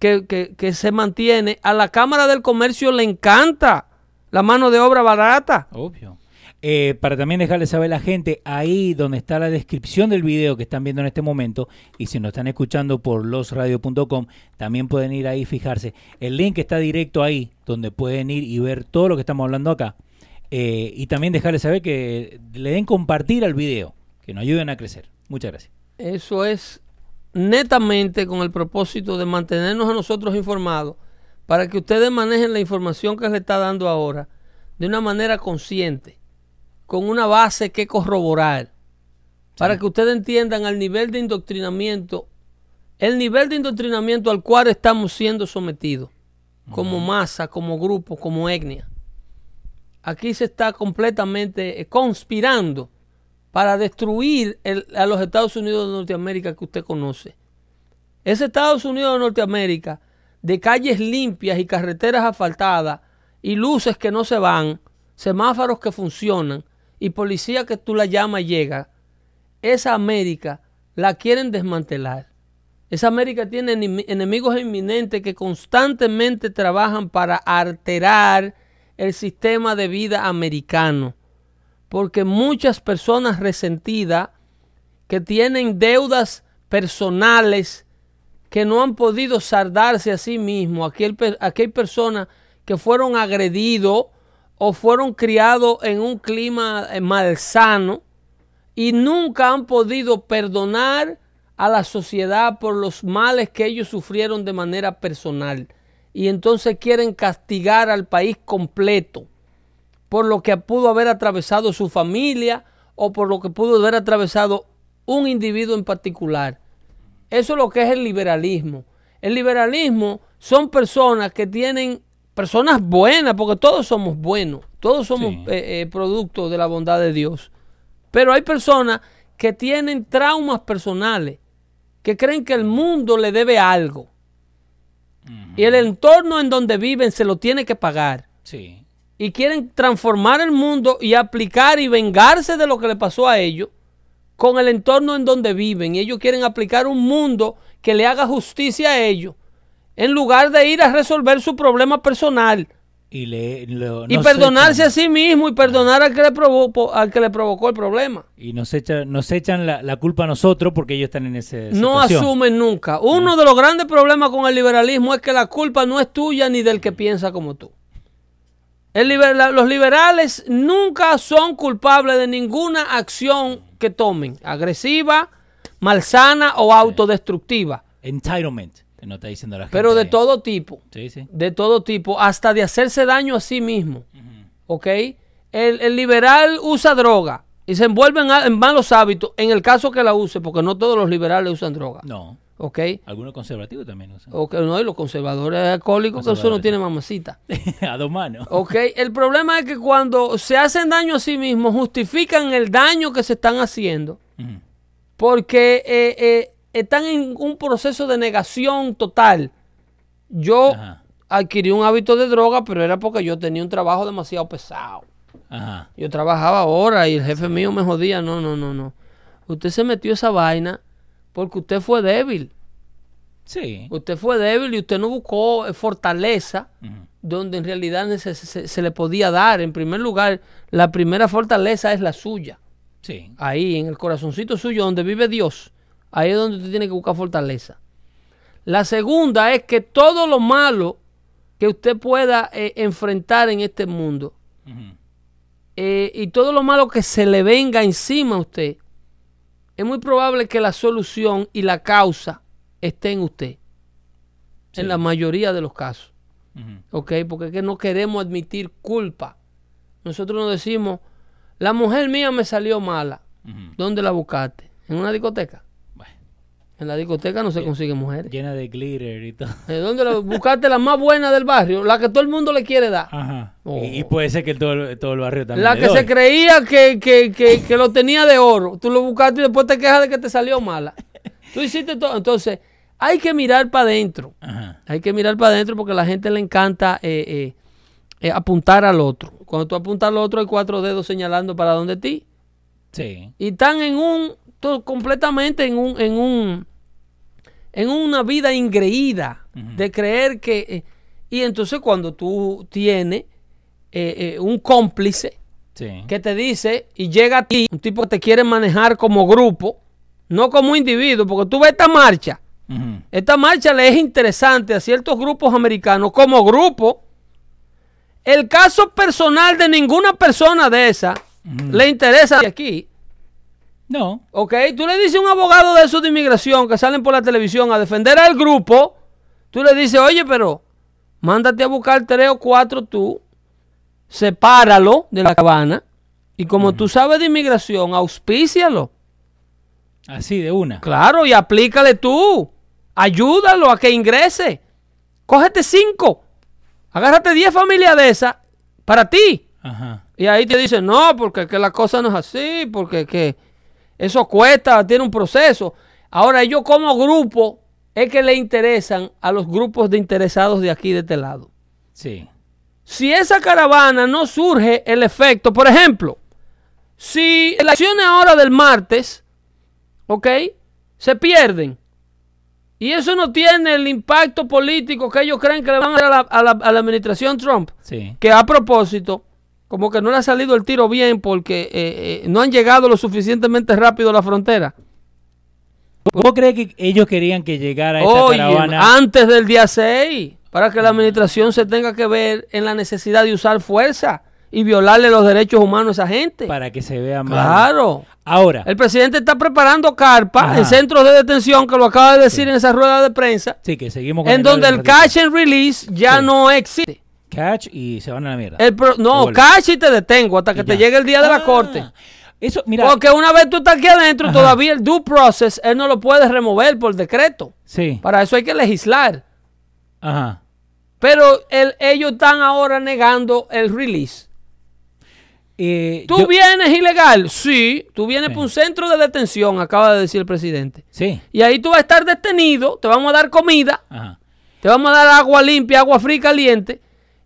Que, que- que se mantiene. A la Cámara del Comercio le encanta la mano de obra barata. Obvio. Eh, para también dejarle saber a la gente, ahí donde está la descripción del video que están viendo en este momento, y si nos están escuchando por losradio.com, también pueden ir ahí y fijarse. El link está directo ahí, donde pueden ir y ver todo lo que estamos hablando acá. Eh, y también dejarles saber que le den compartir al video, que nos ayuden a crecer. Muchas gracias. Eso es netamente con el propósito de mantenernos a nosotros informados para que ustedes manejen la información que les está dando ahora de una manera consciente, con una base que corroborar. para que ustedes entiendan el nivel de indoctrinamiento, el nivel de indoctrinamiento al cual estamos siendo sometidos, como masa, como grupo, como etnia. Aquí se está completamente eh, conspirando para destruir a los Estados Unidos de Norteamérica que usted conoce. Ese Estados Unidos de Norteamérica, de calles limpias y carreteras asfaltadas y luces que no se van, semáforos que funcionan y policía que tú la llamas y llega, esa América la quieren desmantelar. Esa América tiene enemigos inminentes que constantemente trabajan para alterar el sistema de vida americano. Porque muchas personas resentidas que tienen deudas personales que no han podido saldarse a sí mismos, aquí hay personas que fueron agredidos o fueron criados en un clima eh, malsano y nunca han podido perdonar a la sociedad por los males que ellos sufrieron de manera personal. Y entonces quieren castigar al país completo por lo que pudo haber atravesado su familia o por lo que pudo haber atravesado un individuo en particular. Eso es lo que es el liberalismo. El liberalismo son personas que tienen personas buenas, porque todos somos buenos, todos somos eh, eh, producto de la bondad de Dios. Pero hay personas que tienen traumas personales, que creen que el mundo le debe algo. Y el entorno en donde viven se lo tiene que pagar. Sí. Y quieren transformar el mundo y aplicar y vengarse de lo que le pasó a ellos con el entorno en donde viven. Y ellos quieren aplicar un mundo que le haga justicia a ellos en lugar de ir a resolver su problema personal. Y, le, perdonarse a sí mismo y perdonar al que le provocó, al que le provocó el problema. Y nos, echan nos echan la, culpa a nosotros porque ellos están en ese No asumen nunca. Uno de los grandes problemas con el liberalismo es que la culpa no es tuya ni del que piensa como tú. El los liberales nunca son culpables de ninguna acción que tomen, agresiva, malsana o autodestructiva. Entitlement está diciendo la Pero de todo tipo. De todo tipo, hasta de hacerse daño a sí mismo. ¿Ok? El, liberal usa droga y se envuelve en, malos hábitos en el caso que la use, porque no todos los liberales usan droga. No. ¿Ok? Algunos conservativos también usan. Ok, no, y los conservadores alcohólicos, que eso no tiene mamacita. a dos manos. Ok, el problema es que cuando se hacen daño a sí mismos, justifican el daño que se están haciendo. Porque eh, eh, están en un proceso de negación total. Yo adquirí un hábito de droga, pero era porque yo tenía un trabajo demasiado pesado. Yo trabajaba ahora y el jefe mío me jodía. No, no, no, no. Usted se metió esa vaina porque usted fue débil. Sí. Usted fue débil y usted no buscó fortaleza donde en realidad se, le podía dar. En primer lugar, la primera fortaleza es la suya. Sí. Ahí, en el corazoncito suyo, donde vive Dios. Ahí es donde usted tiene que buscar fortaleza. La segunda es que todo lo malo que usted pueda eh, enfrentar en este mundo eh, y todo lo malo que se le venga encima a usted, es muy probable que la solución y la causa esté en usted. En la mayoría de los casos. ¿Ok? Porque es que no queremos admitir culpa. Nosotros nos decimos, la mujer mía me salió mala. ¿Dónde la buscaste? ¿En una discoteca? En la discoteca no se consigue mujeres. Llena de glitter y todo. ¿De dónde la, buscaste la más buena del barrio? La que todo el mundo le quiere dar. Ajá. Y, oh. puede ser que todo, el barrio también. La que se creía que, que, que, que, lo tenía de oro. Tú lo buscaste y después te quejas de que te salió mala. Tú hiciste todo. Entonces, hay que mirar para adentro. Hay que mirar para adentro porque a la gente le encanta eh, eh, eh, apuntar al otro. Cuando tú apuntas al otro, hay cuatro dedos señalando para donde ti. Sí. Y están en un completamente en un, en un en una vida ingreída de creer que eh, y entonces cuando tú tienes eh, eh, un cómplice que te dice y llega a ti un tipo que te quiere manejar como grupo no como individuo porque tú ves esta marcha. Esta marcha le es interesante a ciertos grupos americanos como grupo. El caso personal de ninguna persona de esa le interesa. Aquí no. Ok, tú le dices a un abogado de eso de inmigración que salen por la televisión a defender al grupo, tú le dices, oye, pero mándate a buscar tres o cuatro tú, sepáralo de la cabana, y como tú sabes de inmigración, auspícialo. Así de una. Claro, y aplícale tú. Ayúdalo a que ingrese. Cógete cinco. Agárrate diez familias de esas para ti. Ajá. Y ahí te dicen, no, porque que la cosa no es así, porque que eso cuesta, tiene un proceso. Ahora ellos como grupo es que le interesan a los grupos de interesados de aquí, de este lado. Sí. Si esa caravana no surge el efecto, por ejemplo, si las elecciones ahora del martes, ¿ok? Se pierden. Y eso no tiene el impacto político que ellos creen que le van a dar a la, a la- a la administración Trump. Sí. Que a propósito, como que no le ha salido el tiro bien porque eh, eh, no han llegado lo suficientemente rápido a la frontera. ¿Vos crees que ellos querían que llegara esta Oye, caravana? antes del día 6, para que la administración se tenga que ver en la necesidad de usar fuerza y violarle los derechos humanos a esa gente. Para que se vea más. Claro. Ahora, El presidente está preparando carpas Ajá. en centros de detención, que lo acaba de decir en esa rueda de prensa, sí, que seguimos con en donde el ratito. catch and release ya Sí. no existe. Catch y se van a la mierda. El pro- no, catch y te detengo hasta que Y te ya. llegue el día de la Ah, corte. Eso, mira. Porque una vez tú estás aquí adentro, Ajá. todavía el due process, él no lo puede remover por decreto. Sí. Para eso hay que legislar. Ajá. Pero el- ellos están ahora negando el release. Eh, ¿Tú yo- vienes ilegal? Sí. Tú vienes Sí. por un centro de detención, acaba de decir el presidente. Sí. Y ahí tú vas a estar detenido, te vamos a dar comida, Ajá. te vamos a dar agua limpia, agua fría y caliente.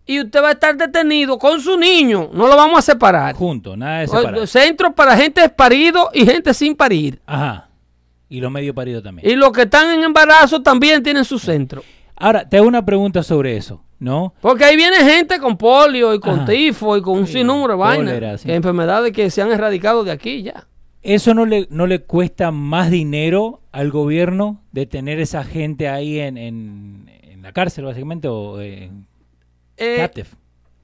Y usted va a estar detenido con su niño. No lo vamos a separar. Juntos, nada de separar. Centro para gente parido y gente sin parir. Ajá. Y los medio paridos también. Y los que están en embarazo también tienen su centro. Ahora, te hago una pregunta sobre eso, ¿no? Porque ahí viene gente con polio y con Ajá. tifo y con un Sí, sinnúmero de vainas. sí. enfermedades que se han erradicado de aquí ya. ¿Eso no le, no le cuesta más dinero al gobierno de tener esa gente ahí en, en, en la cárcel, básicamente, o en Eh,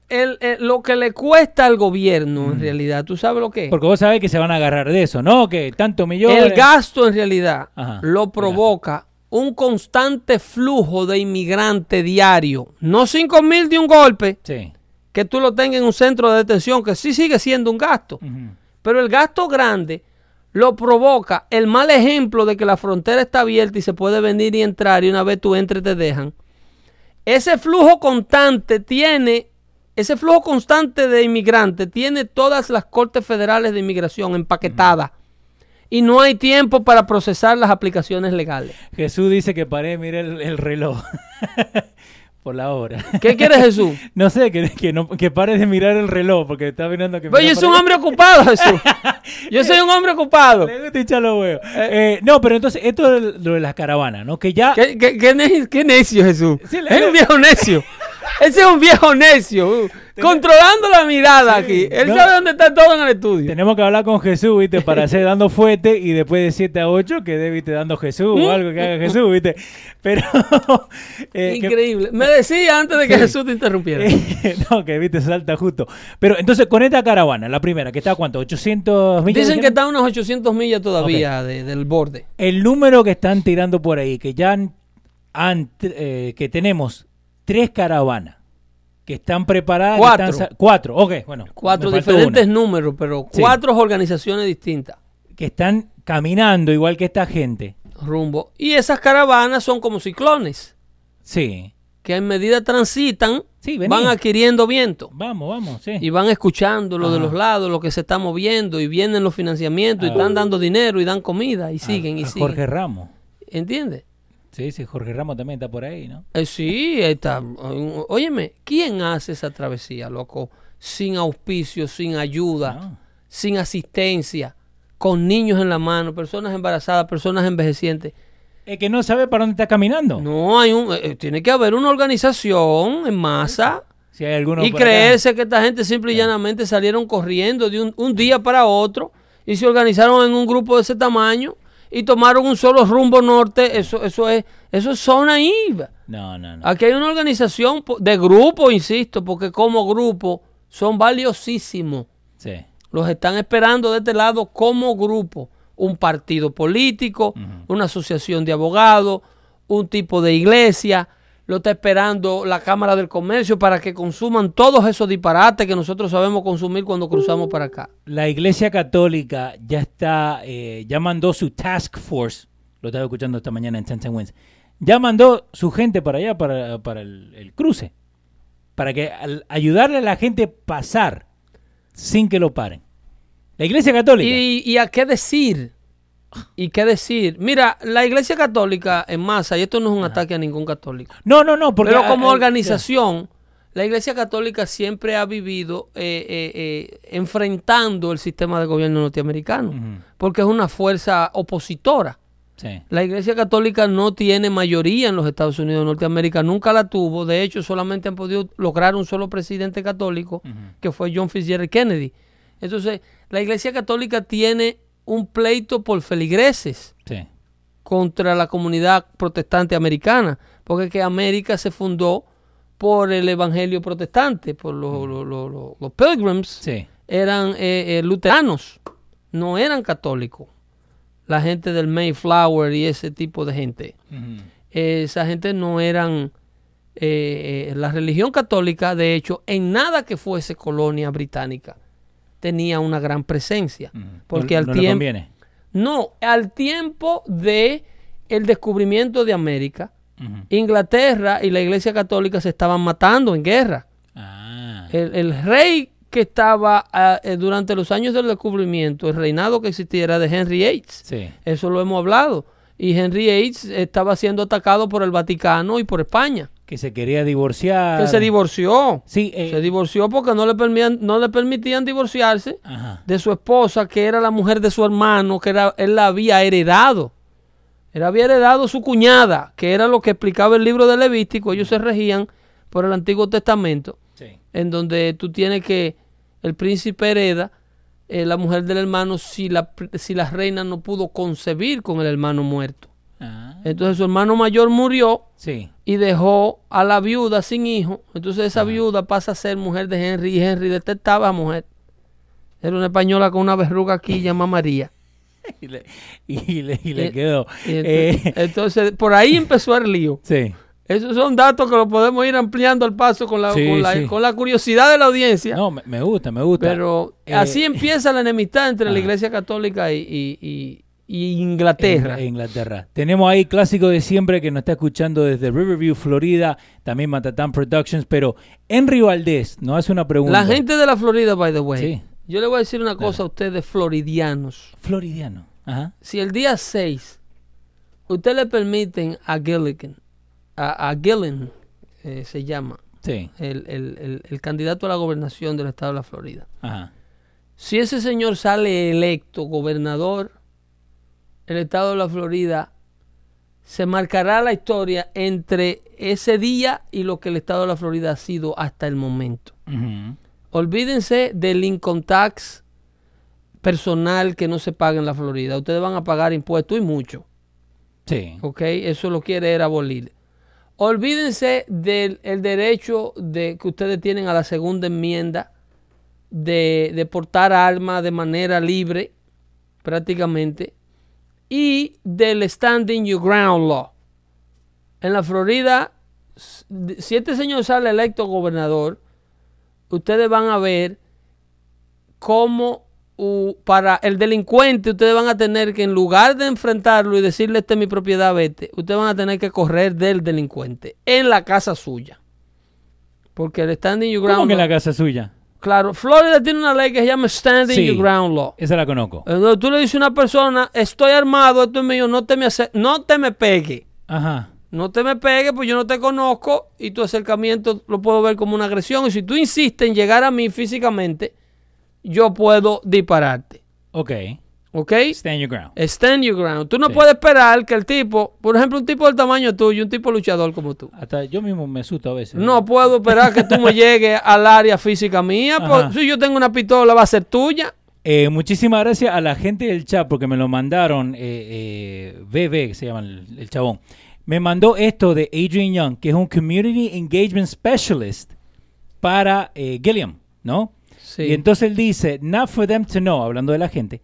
el- el- lo que le cuesta al gobierno, en realidad, ¿tú sabes lo que es? Porque vos sabés que se van a agarrar de eso, ¿no? Que tanto millones... El gasto, en realidad, Ajá, lo provoca un constante flujo de inmigrante diario. No 5 mil de un golpe, Sí. que tú lo tengas en un centro de detención, que sí sigue siendo un gasto. Pero el gasto grande lo provoca el mal ejemplo de que la frontera está abierta y se puede venir y entrar y una vez tú entres te dejan. Ese flujo constante tiene, ese flujo constante de inmigrantes tiene todas las cortes federales de inmigración empaquetadas. Y no hay tiempo para procesar las aplicaciones legales. Jesús dice que paré, mire el, el reloj. Por la hora. ¿Qué quiere Jesús? No sé, que, que, no, que pare de mirar el reloj, porque está mirando que... Pues yo soy un hombre ocupado, Jesús. Yo soy un hombre ocupado. Le gusta hinchar los huevos. Eh, no, pero entonces, esto es lo de las caravanas, ¿no? Que ya... ¿Qué, qué, qué ne- qué necio, Jesús? Sí, es un viejo necio. Ese es un viejo necio. uh, controlando la mirada aquí. Él No. sabe dónde está todo en el estudio. Tenemos que hablar con Jesús, ¿viste? Para hacer dando fuerte y después de 7 a 8 que dé, ¿viste? Dando Jesús o algo que haga Jesús, ¿viste? Pero... eh, que- Increíble. Me decía antes de que Sí. Jesús te interrumpiera. No, que viste, salta justo. Pero entonces con esta caravana, la primera, que está a cuánto, 800 millas. Dicen que está a unos 800 millas todavía de- del borde. El número que están tirando por ahí, que ya han, han, eh, que tenemos tres caravanas que están preparadas. Cuatro. están cuatro, ok, bueno. Cuatro diferentes una. números, pero Sí. cuatro organizaciones distintas. Que están caminando igual que esta gente. Rumbo. Y esas caravanas son como ciclones, Sí. que en medida transitan, Sí, van adquiriendo viento. Vamos, vamos, sí. y van escuchando lo de los lados, lo que se está moviendo, y vienen los financiamientos, y Ah. están dando dinero, y dan comida, y siguen, y a siguen. Jorge Ramos. ¿Entiendes? Sí, sí, Jorge Ramos también está por ahí, ¿no? Eh, sí, está. Óyeme, ¿quién hace esa travesía, loco? Sin auspicio, sin ayuda, No. sin asistencia, con niños en la mano, personas embarazadas, personas envejecientes. Es que no sabe para dónde está caminando. No, hay un, eh, tiene que haber una organización en masa. Si hay y acá. creerse que esta gente simple y llanamente salieron corriendo de un, un día para otro y se organizaron en un grupo de ese tamaño y tomaron un solo rumbo norte, eso, eso es, eso es zona IVA. No, no, no. Aquí hay una organización de grupo, insisto, porque como grupo son valiosísimos. Sí. Los están esperando de este lado como grupo. Un partido político, una asociación de abogados, un tipo de iglesia, lo está esperando la Cámara del Comercio para que consuman todos esos disparates que nosotros sabemos consumir cuando cruzamos para acá. La Iglesia Católica ya está, eh, ya mandó su task force, lo estaba escuchando esta mañana en Ten Winds, ya mandó su gente para allá, para, para el, el cruce, para que al- ayudarle a la gente pasar sin que lo paren. La Iglesia Católica. ¿Y, y a qué decir? ¿Y qué decir? Mira, la Iglesia Católica en masa, y esto no es un ataque a ningún católico, No, no, no, porque pero como ah, ah, organización, la Iglesia Católica siempre ha vivido eh, eh, eh, enfrentando el sistema de gobierno norteamericano, porque es una fuerza opositora. sí. La Iglesia Católica no tiene mayoría en los Estados Unidos de Norteamérica, nunca la tuvo. De hecho, solamente han podido lograr un solo presidente católico, que fue John Fitzgerald Kennedy. Entonces, la Iglesia Católica tiene un pleito por feligreses sí. contra la comunidad protestante americana, porque que América se fundó por el evangelio protestante, por los, los- los- pilgrims Sí. eran eh, eh, luteranos, no eran católicos. La gente del Mayflower y ese tipo de gente. Eh, esa gente no eran... eh, eh, la religión católica, de hecho, en nada que fuese colonia británica, tenía una gran presencia. Porque No- al no tiempo... No, al tiempo de el descubrimiento de América. Inglaterra y la Iglesia Católica se estaban matando en guerra. Ah. El, el rey que estaba ah, eh, durante los años del descubrimiento, el reinado que existiera de Henry VIII, Sí. eso lo hemos hablado. Y Henry VIII estaba siendo atacado por el Vaticano y por España, Que se quería divorciar. que se divorció. Sí. eh, Se divorció porque no le, permitían, no le permitían divorciarse Ajá. de su esposa, que era la mujer de su hermano, que era, él la había heredado. Él había heredado su cuñada, que era lo que explicaba el libro de Levítico. Ellos se regían por el Antiguo Testamento, Sí. en donde tú tienes que, el príncipe hereda eh, la mujer del hermano si la, si la reina no pudo concebir con el hermano muerto. Ah. Entonces su hermano mayor murió Sí. y dejó a la viuda sin hijo. Entonces esa viuda pasa a ser mujer de Henry y Henry detestaba a la mujer. Era una española con una verruga aquí llamada María. Y le, y le, y le Eh, quedó. Eh, entonces, por ahí empezó el lío. sí. Esos son datos que lo podemos ir ampliando al paso con la, Sí, con la, sí. con la curiosidad de la audiencia. No, me, me gusta, me gusta. Pero Eh, así empieza la enemistad entre la. Iglesia Católica y Inglaterra. Inglaterra. Tenemos ahí clásico de siempre que nos está escuchando desde Riverview, Florida, también Matatán Productions, pero Henry Valdés nos hace una pregunta. la gente de la Florida, by the way. Sí. Yo le voy a decir una cosa a ustedes, floridianos. Floridiano. Ajá. Si el día 6 usted le permiten a Gilligan, a, a Gillen, eh, se llama, Sí. el, el- el- el candidato a la gobernación del estado de la Florida, Ajá. si ese señor sale electo gobernador, el estado de la Florida se marcará la historia entre ese día y lo que el estado de la Florida ha sido hasta el momento. Olvídense del income tax personal que no se paga en la Florida. Ustedes van a pagar impuestos y mucho. Sí. ¿ok? Eso lo quiere era abolir. Olvídense del el derecho de, que ustedes tienen a la segunda enmienda de, de portar armas de manera libre, prácticamente, y del standing your ground law. En la Florida, si este señor sale electo gobernador, ustedes van a ver cómo u- para el delincuente ustedes van a tener que en lugar de enfrentarlo y decirle esta es mi propiedad, vete, ustedes van a tener que correr del delincuente en la casa suya. Porque el standing your ground ¿Cómo que en la casa suya? Claro, Florida tiene una ley que se llama standing Sí. your ground law. Esa la conozco. Entonces tú le dices a una persona, estoy armado, esto es mío, no te me, no te me pegue. Ajá. No te me pegue, pues yo no te conozco y tu acercamiento lo puedo ver como una agresión. Y si tú insistes en llegar a mí físicamente, yo puedo dispararte. Ok. ¿Ok? Stand your ground. Stand your ground. Tú no Sí. puedes esperar que el tipo, por ejemplo, un tipo del tamaño tuyo, un tipo luchador como tú. Hasta yo mismo me asusto a veces. No puedo esperar que tú me llegues al área física mía. Porque si yo tengo una pistola, va a ser tuya. Eh, muchísimas gracias a la gente del chat porque me lo mandaron. Eh, eh, BB, que se llama el, el chabón. Me mandó esto de Adrian Young, que es un Community Engagement Specialist para eh, Gilliam, ¿no? Sí. Y entonces él dice, not for them to know, hablando de la gente,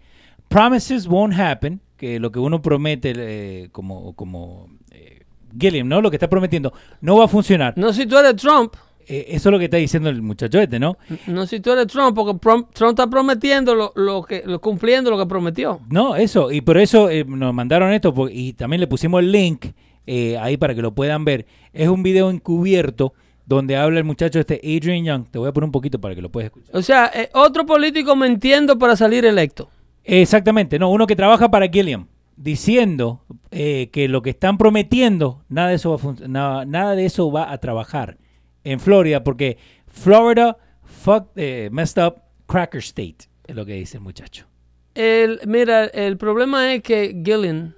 promises won't happen, que lo que uno promete eh, como, como eh, Gilliam, ¿no? Lo que está prometiendo no va a funcionar. No si tú eres Trump. Eh, eso es lo que está diciendo el muchacho este, ¿no? No si tú eres Trump, porque Trump está prometiendo lo, lo que, lo, cumpliendo lo que prometió. No, eso, y por eso nos mandaron esto y también le pusimos el link eh, ahí para que lo puedan ver. Es un video encubierto donde habla el muchacho este Adrian Young. Te voy a poner un poquito para que lo puedas escuchar. O sea, otro político mintiendo para salir electo. Exactamente, no, uno que trabaja para Gilliam diciendo que lo que están prometiendo, nada de eso va nada, nada de eso va a trabajar en Florida porque Florida fuck, eh, messed up Cracker State, es lo que dice el muchacho. El, mira, el problema es que Gillen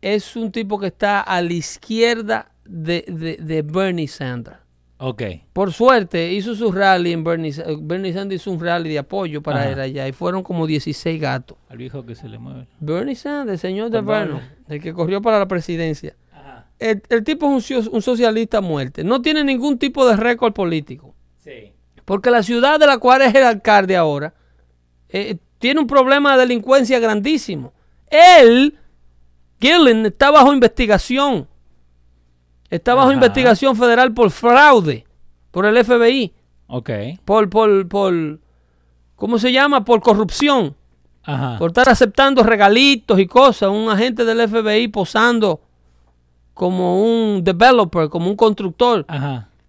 es un tipo que está a la izquierda de, de, Bernie Sanders. Ok. Por suerte hizo su rally en Bernie Bernie Sanders hizo un rally de apoyo para él allá y fueron como 16 gatos. Al viejo que se le mueve. Bernie Sanders, el señor de Bernie, el que corrió para la presidencia el, tipo es un, socialista a muerte. No tiene ningún tipo de récord político. Sí. Porque la ciudad de la cual es el alcalde ahora eh, tiene un problema de delincuencia grandísimo. Él, Gillen, está bajo investigación. Está bajo investigación federal por fraude, por el FBI. Ok. Por, por, por, ¿cómo se llama? Por corrupción. Ajá. Por estar aceptando regalitos y cosas. Un agente del FBI posando como un developer, como un constructor.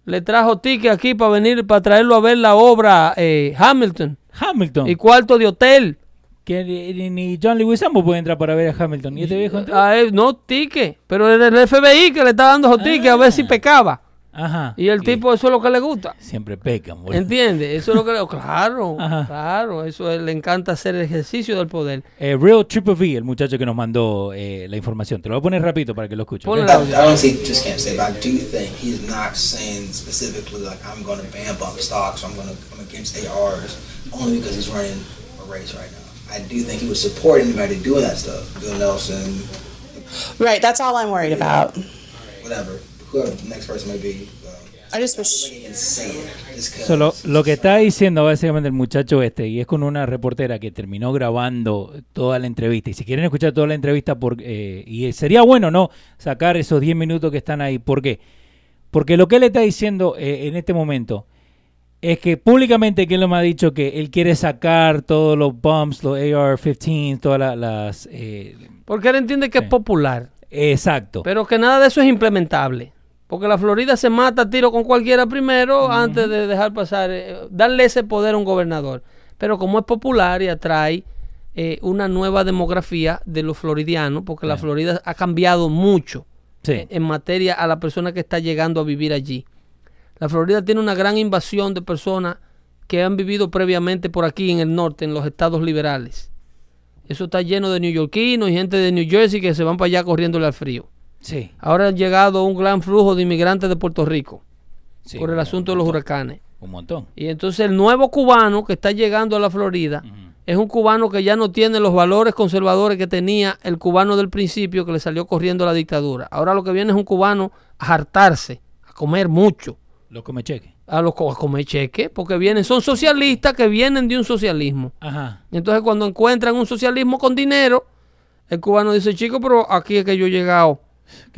Le trajo ticket aquí para venir, para traerlo a ver la obra eh, Hamilton. Hamilton. Y cuarto de hotel. Que ni, John Leguizamo puede entrar para ver a Hamilton. ¿Y este viejo no, ticket. Pero es el FBI que le está dando esos tickets a ver si ah. pecaba. Ajá. Y el tipo, eso es lo que le gusta. Siempre pecan, ¿Entiende? ¿Entiendes? Eso es lo que le Claro, claro. Eso le encanta hacer el ejercicio del poder. Eh, Real Triple V, el muchacho que nos mandó eh, la información. Te lo voy a poner rapidito para que lo escuches. Okay? I, I don't see, just can't say, but I do think he's not saying specifically like I'm going to ban bump stocks, I'm going to I'm against ARs, only because he's running a race right now. I do think he would support anybody doing that stuff. Bill Nelson. Right, that's all I'm worried about. Whatever whoever the next person may be. I just wish... lo, que está diciendo básicamente el muchacho este, y es con una reportera que terminó grabando toda la entrevista, y si quieren escuchar toda la entrevista, por, eh, y sería bueno, ¿no? Sacar esos 10 minutos que están ahí. ¿Por qué? Porque lo que él está diciendo eh, en este momento es que públicamente me ha dicho que él quiere sacar todos los bumps, los AR-15, todas las... Eh, Porque él entiende que es popular. Exacto. Pero que nada de eso es implementable. Porque la Florida se mata a tiro con cualquiera primero antes de dejar pasar, eh, darle ese poder a un gobernador. Pero como es popular y atrae eh, una nueva demografía de los floridianos, porque la Florida ha cambiado mucho en materia a la persona que está llegando a vivir allí. La Florida tiene una gran invasión de personas que han vivido previamente por aquí en el norte, en los estados liberales. Eso está lleno de neoyorquinos y gente de New Jersey que se van para allá corriéndole al frío. Sí. Ahora ha llegado un gran flujo de inmigrantes de Puerto Rico por el asunto de los huracanes. Un montón. Y entonces el nuevo cubano que está llegando a la Florida es un cubano que ya no tiene los valores conservadores que tenía el cubano del principio que le salió corriendo la dictadura. Ahora lo que viene es un cubano a hartarse, a comer mucho. Lo come cheque. A los cheque, porque vienen, son socialistas que vienen de un socialismo. Ajá. entonces cuando encuentran un socialismo con dinero, el cubano dice, chico, pero aquí es que yo he llegado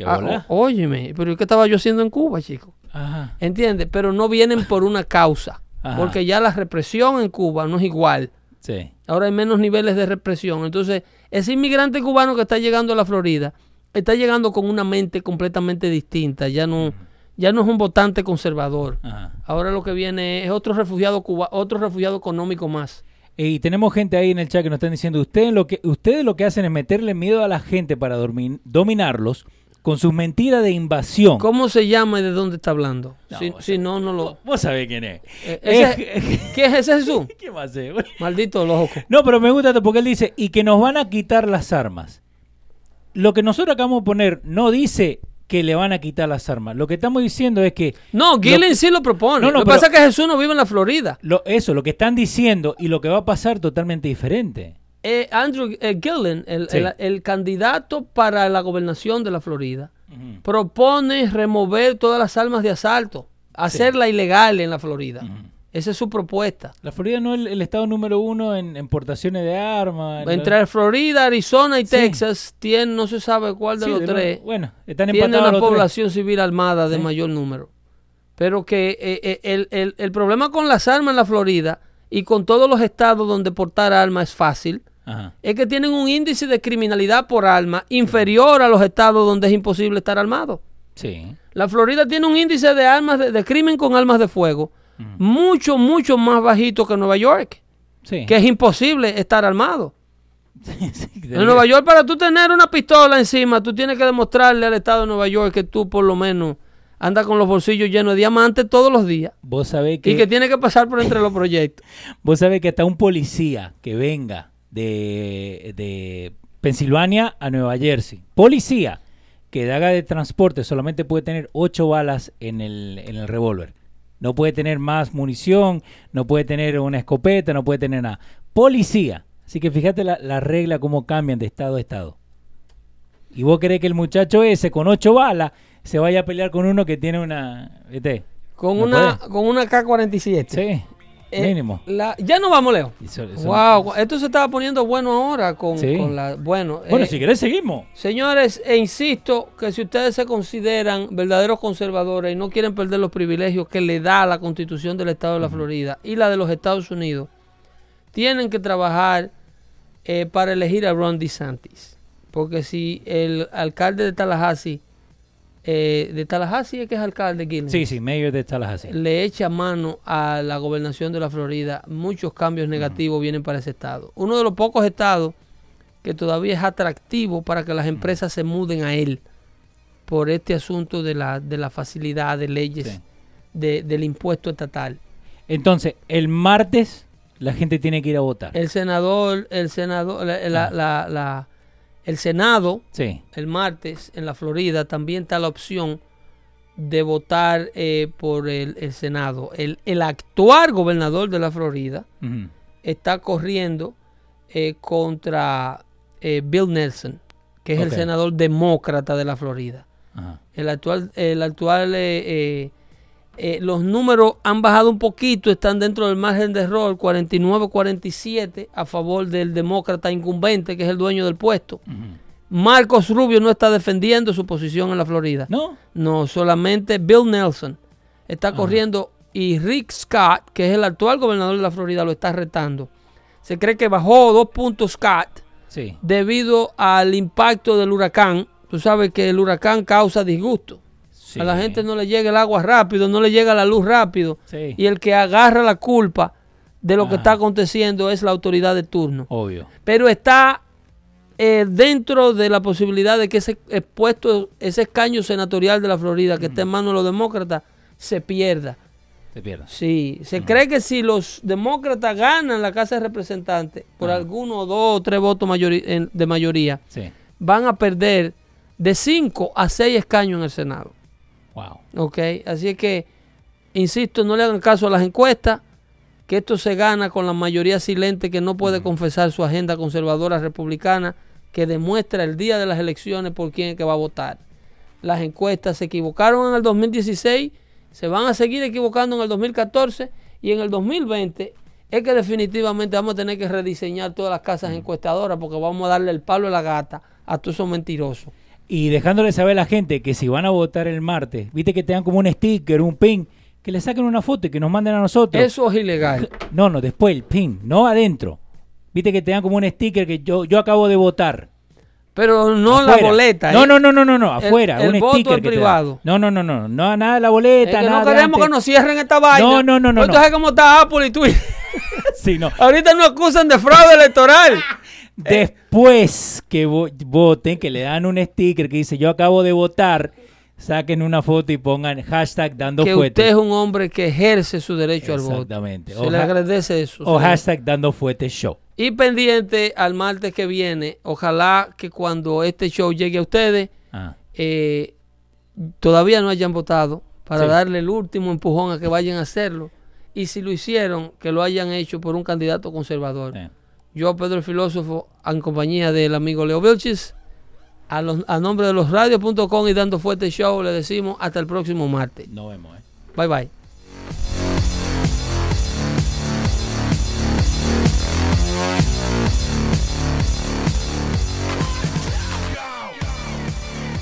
Ah, óyeme, pero ¿qué estaba yo haciendo en Cuba, chico? Ajá. ¿Entiendes? Pero no vienen por una causa. Porque ya la represión en Cuba no es igual. Sí. Ahora hay menos niveles de represión. Entonces, ese inmigrante cubano que está llegando a la Florida está llegando con una mente completamente distinta. Ya no, ya no es un votante conservador. Ahora lo que viene es otro refugiado cuba, otro refugiado económico más. Y tenemos gente ahí en el chat que nos están diciendo, ustedes lo que, ustedes lo que hacen es meterle miedo a la gente para dominarlos con sus mentiras de invasión. ¿Cómo se llama y de dónde está hablando? si, no, no lo... Vos sabés quién es. Eh, ¿Qué es ese Jesús? ¿Qué va a ser? Maldito loco. No, pero me gusta porque él dice, y que nos van a quitar las armas. Lo que nosotros acabamos de poner no dice que le van a quitar las armas. Lo que estamos diciendo es que... No, Gillen sí lo propone. lo que pasa es que Jesús no vive en la Florida. Lo, eso, lo que están diciendo y lo que va a pasar totalmente diferente. Eh, Andrew eh, Gillen, el, candidato para la gobernación de la Florida, propone remover todas las armas de asalto, hacerla ilegal en la Florida. Esa es su propuesta. La Florida no es el, el estado número uno en importaciones de armas. en- Entre Florida, Arizona y Sí. Texas, tienen, no se sabe cuál de Sí, los de tres, Bueno, están tiene tres. población civil armada de Sí. mayor número. Pero que eh, eh, el, el- el problema con las armas en la Florida y con todos los estados donde portar armas es fácil, Ajá. es que tienen un índice de criminalidad por arma inferior a los estados donde es imposible estar armado. Sí. La Florida tiene un índice de armas de, de crimen con armas de fuego mucho, mucho más bajito que Nueva York, Sí. que es imposible estar armado. Sí, En Nueva York, para tú tener una pistola encima, tú tienes que demostrarle al Estado de Nueva York que tú por lo menos andas con los bolsillos llenos de diamantes todos los días Vos sabés que, y que tienes que pasar por entre los proyectos. vos sabés que hasta un policía que venga de, de Pensilvania a Nueva Jersey, policía que haga de transporte solamente puede tener ocho balas en el, en el revólver. No puede tener más munición, no puede tener una escopeta, no puede tener nada. Policía. Así que fíjate la, la regla cómo cambian de estado a estado. Y vos querés que el muchacho ese con ocho balas se vaya a pelear con uno que tiene una... ¿viste? Con No una puede. con una K-47. Sí, Eh, mínimo. la- ya no vamos, Leo. Eso- eso- Wow, esto se estaba poniendo bueno ahora con, Sí. con la... Bueno, Bueno, eh, si querés seguimos. Señores, e insisto que si ustedes se consideran verdaderos conservadores y no quieren perder los privilegios que le da la constitución del estado de la Florida y la de los Estados Unidos, tienen que trabajar eh, para elegir a Ron DeSantis. Porque si el alcalde de Tallahassee, eh, de Tallahassee es que es alcalde, Gillen, Sí, sí, mayor de Tallahassee. le echa mano a la gobernación de la Florida, muchos cambios negativos vienen para ese estado. Uno de los pocos estados que todavía es atractivo para que las empresas se muden a él por este asunto de la, de la facilidad de leyes Sí. de- del impuesto estatal. Entonces, el martes la gente tiene que ir a votar. El senador, el senador, la- la- el Senado Sí. el martes en la Florida también está la opción de votar eh, por el, el Senado. El, el actual gobernador de la Florida está corriendo eh, contra eh, Bill Nelson, que es el senador demócrata de la Florida. El actual, el actual eh, los números han bajado un poquito, están dentro del margen de error, 49-47 a favor del demócrata incumbente, que es el dueño del puesto. Marcos Rubio no está defendiendo su posición en la Florida. ¿No? No, solamente Bill Nelson está corriendo y Rick Scott, que es el actual gobernador de la Florida, lo está retando. Se cree que bajó dos puntos Scott Sí. debido al impacto del huracán. Tú sabes que el huracán causa disgusto. Sí. A la gente no le llega el agua rápido, no le llega la luz rápido. Sí. Y el que agarra la culpa de lo que Ajá. está aconteciendo es la autoridad de turno Obvio. pero está eh, dentro de la posibilidad de que ese puesto, ese escaño senatorial de la Florida que está en manos de los demócratas, se pierda. Se pierde. Sí, se cree que si los demócratas ganan la Casa de Representantes por Ah. alguno, dos o tres votos mayori- en- de mayoría, Sí. van a perder de cinco a seis escaños en el Senado. Wow. ¿Ok? Así es que, insisto, no le hagan caso a las encuestas, que esto se gana con la mayoría silente que no puede confesar su agenda conservadora republicana, que demuestra el día de las elecciones por quién es que va a votar. Las encuestas se equivocaron en el 2016, se van a seguir equivocando en el 2014 y en el 2020 es que definitivamente vamos a tener que rediseñar todas las casas encuestadoras porque vamos a darle el palo a la gata a todos esos mentirosos. Y dejándole saber a la gente que si van a votar el martes, viste que te dan como un sticker, un pin, que le saquen una foto y que nos manden a nosotros. Eso es ilegal. No, no, después el pin, no adentro. Viste que te dan como un sticker que yo, yo acabo de votar. Pero no la Afuera. boleta. No, ¿eh? no, no, no, no, no, afuera. el un voto sticker es que te privado. dan. No, no, no, no, no, nada de la Es boleta, que nada no queremos que nos cierren esta vaina. No, no, no, no, Pues tú no. cómo está Apple y Twitter. Sí, no. Ahorita nos acusan de fraude electoral. Después que vo- voten, que le dan un sticker que dice yo acabo de votar, saquen una foto y pongan hashtag dando que fuete. usted es un hombre que ejerce su derecho al voto. Exactamente. Se O le agradece eso. O hashtag dando fuete show. Y pendiente al martes que viene, ojalá que cuando este show llegue a ustedes, Ah, eh, todavía no hayan votado para Sí. darle el último empujón a que vayan a hacerlo. Y si lo hicieron, que lo hayan hecho por un candidato conservador. eh. Yo, Pedro el Filósofo, en compañía del amigo Leo Vilches, a, los- a nombre de los radios.com y dando fuerte show, le decimos hasta el próximo martes. Nos vemos. Eh. Bye bye.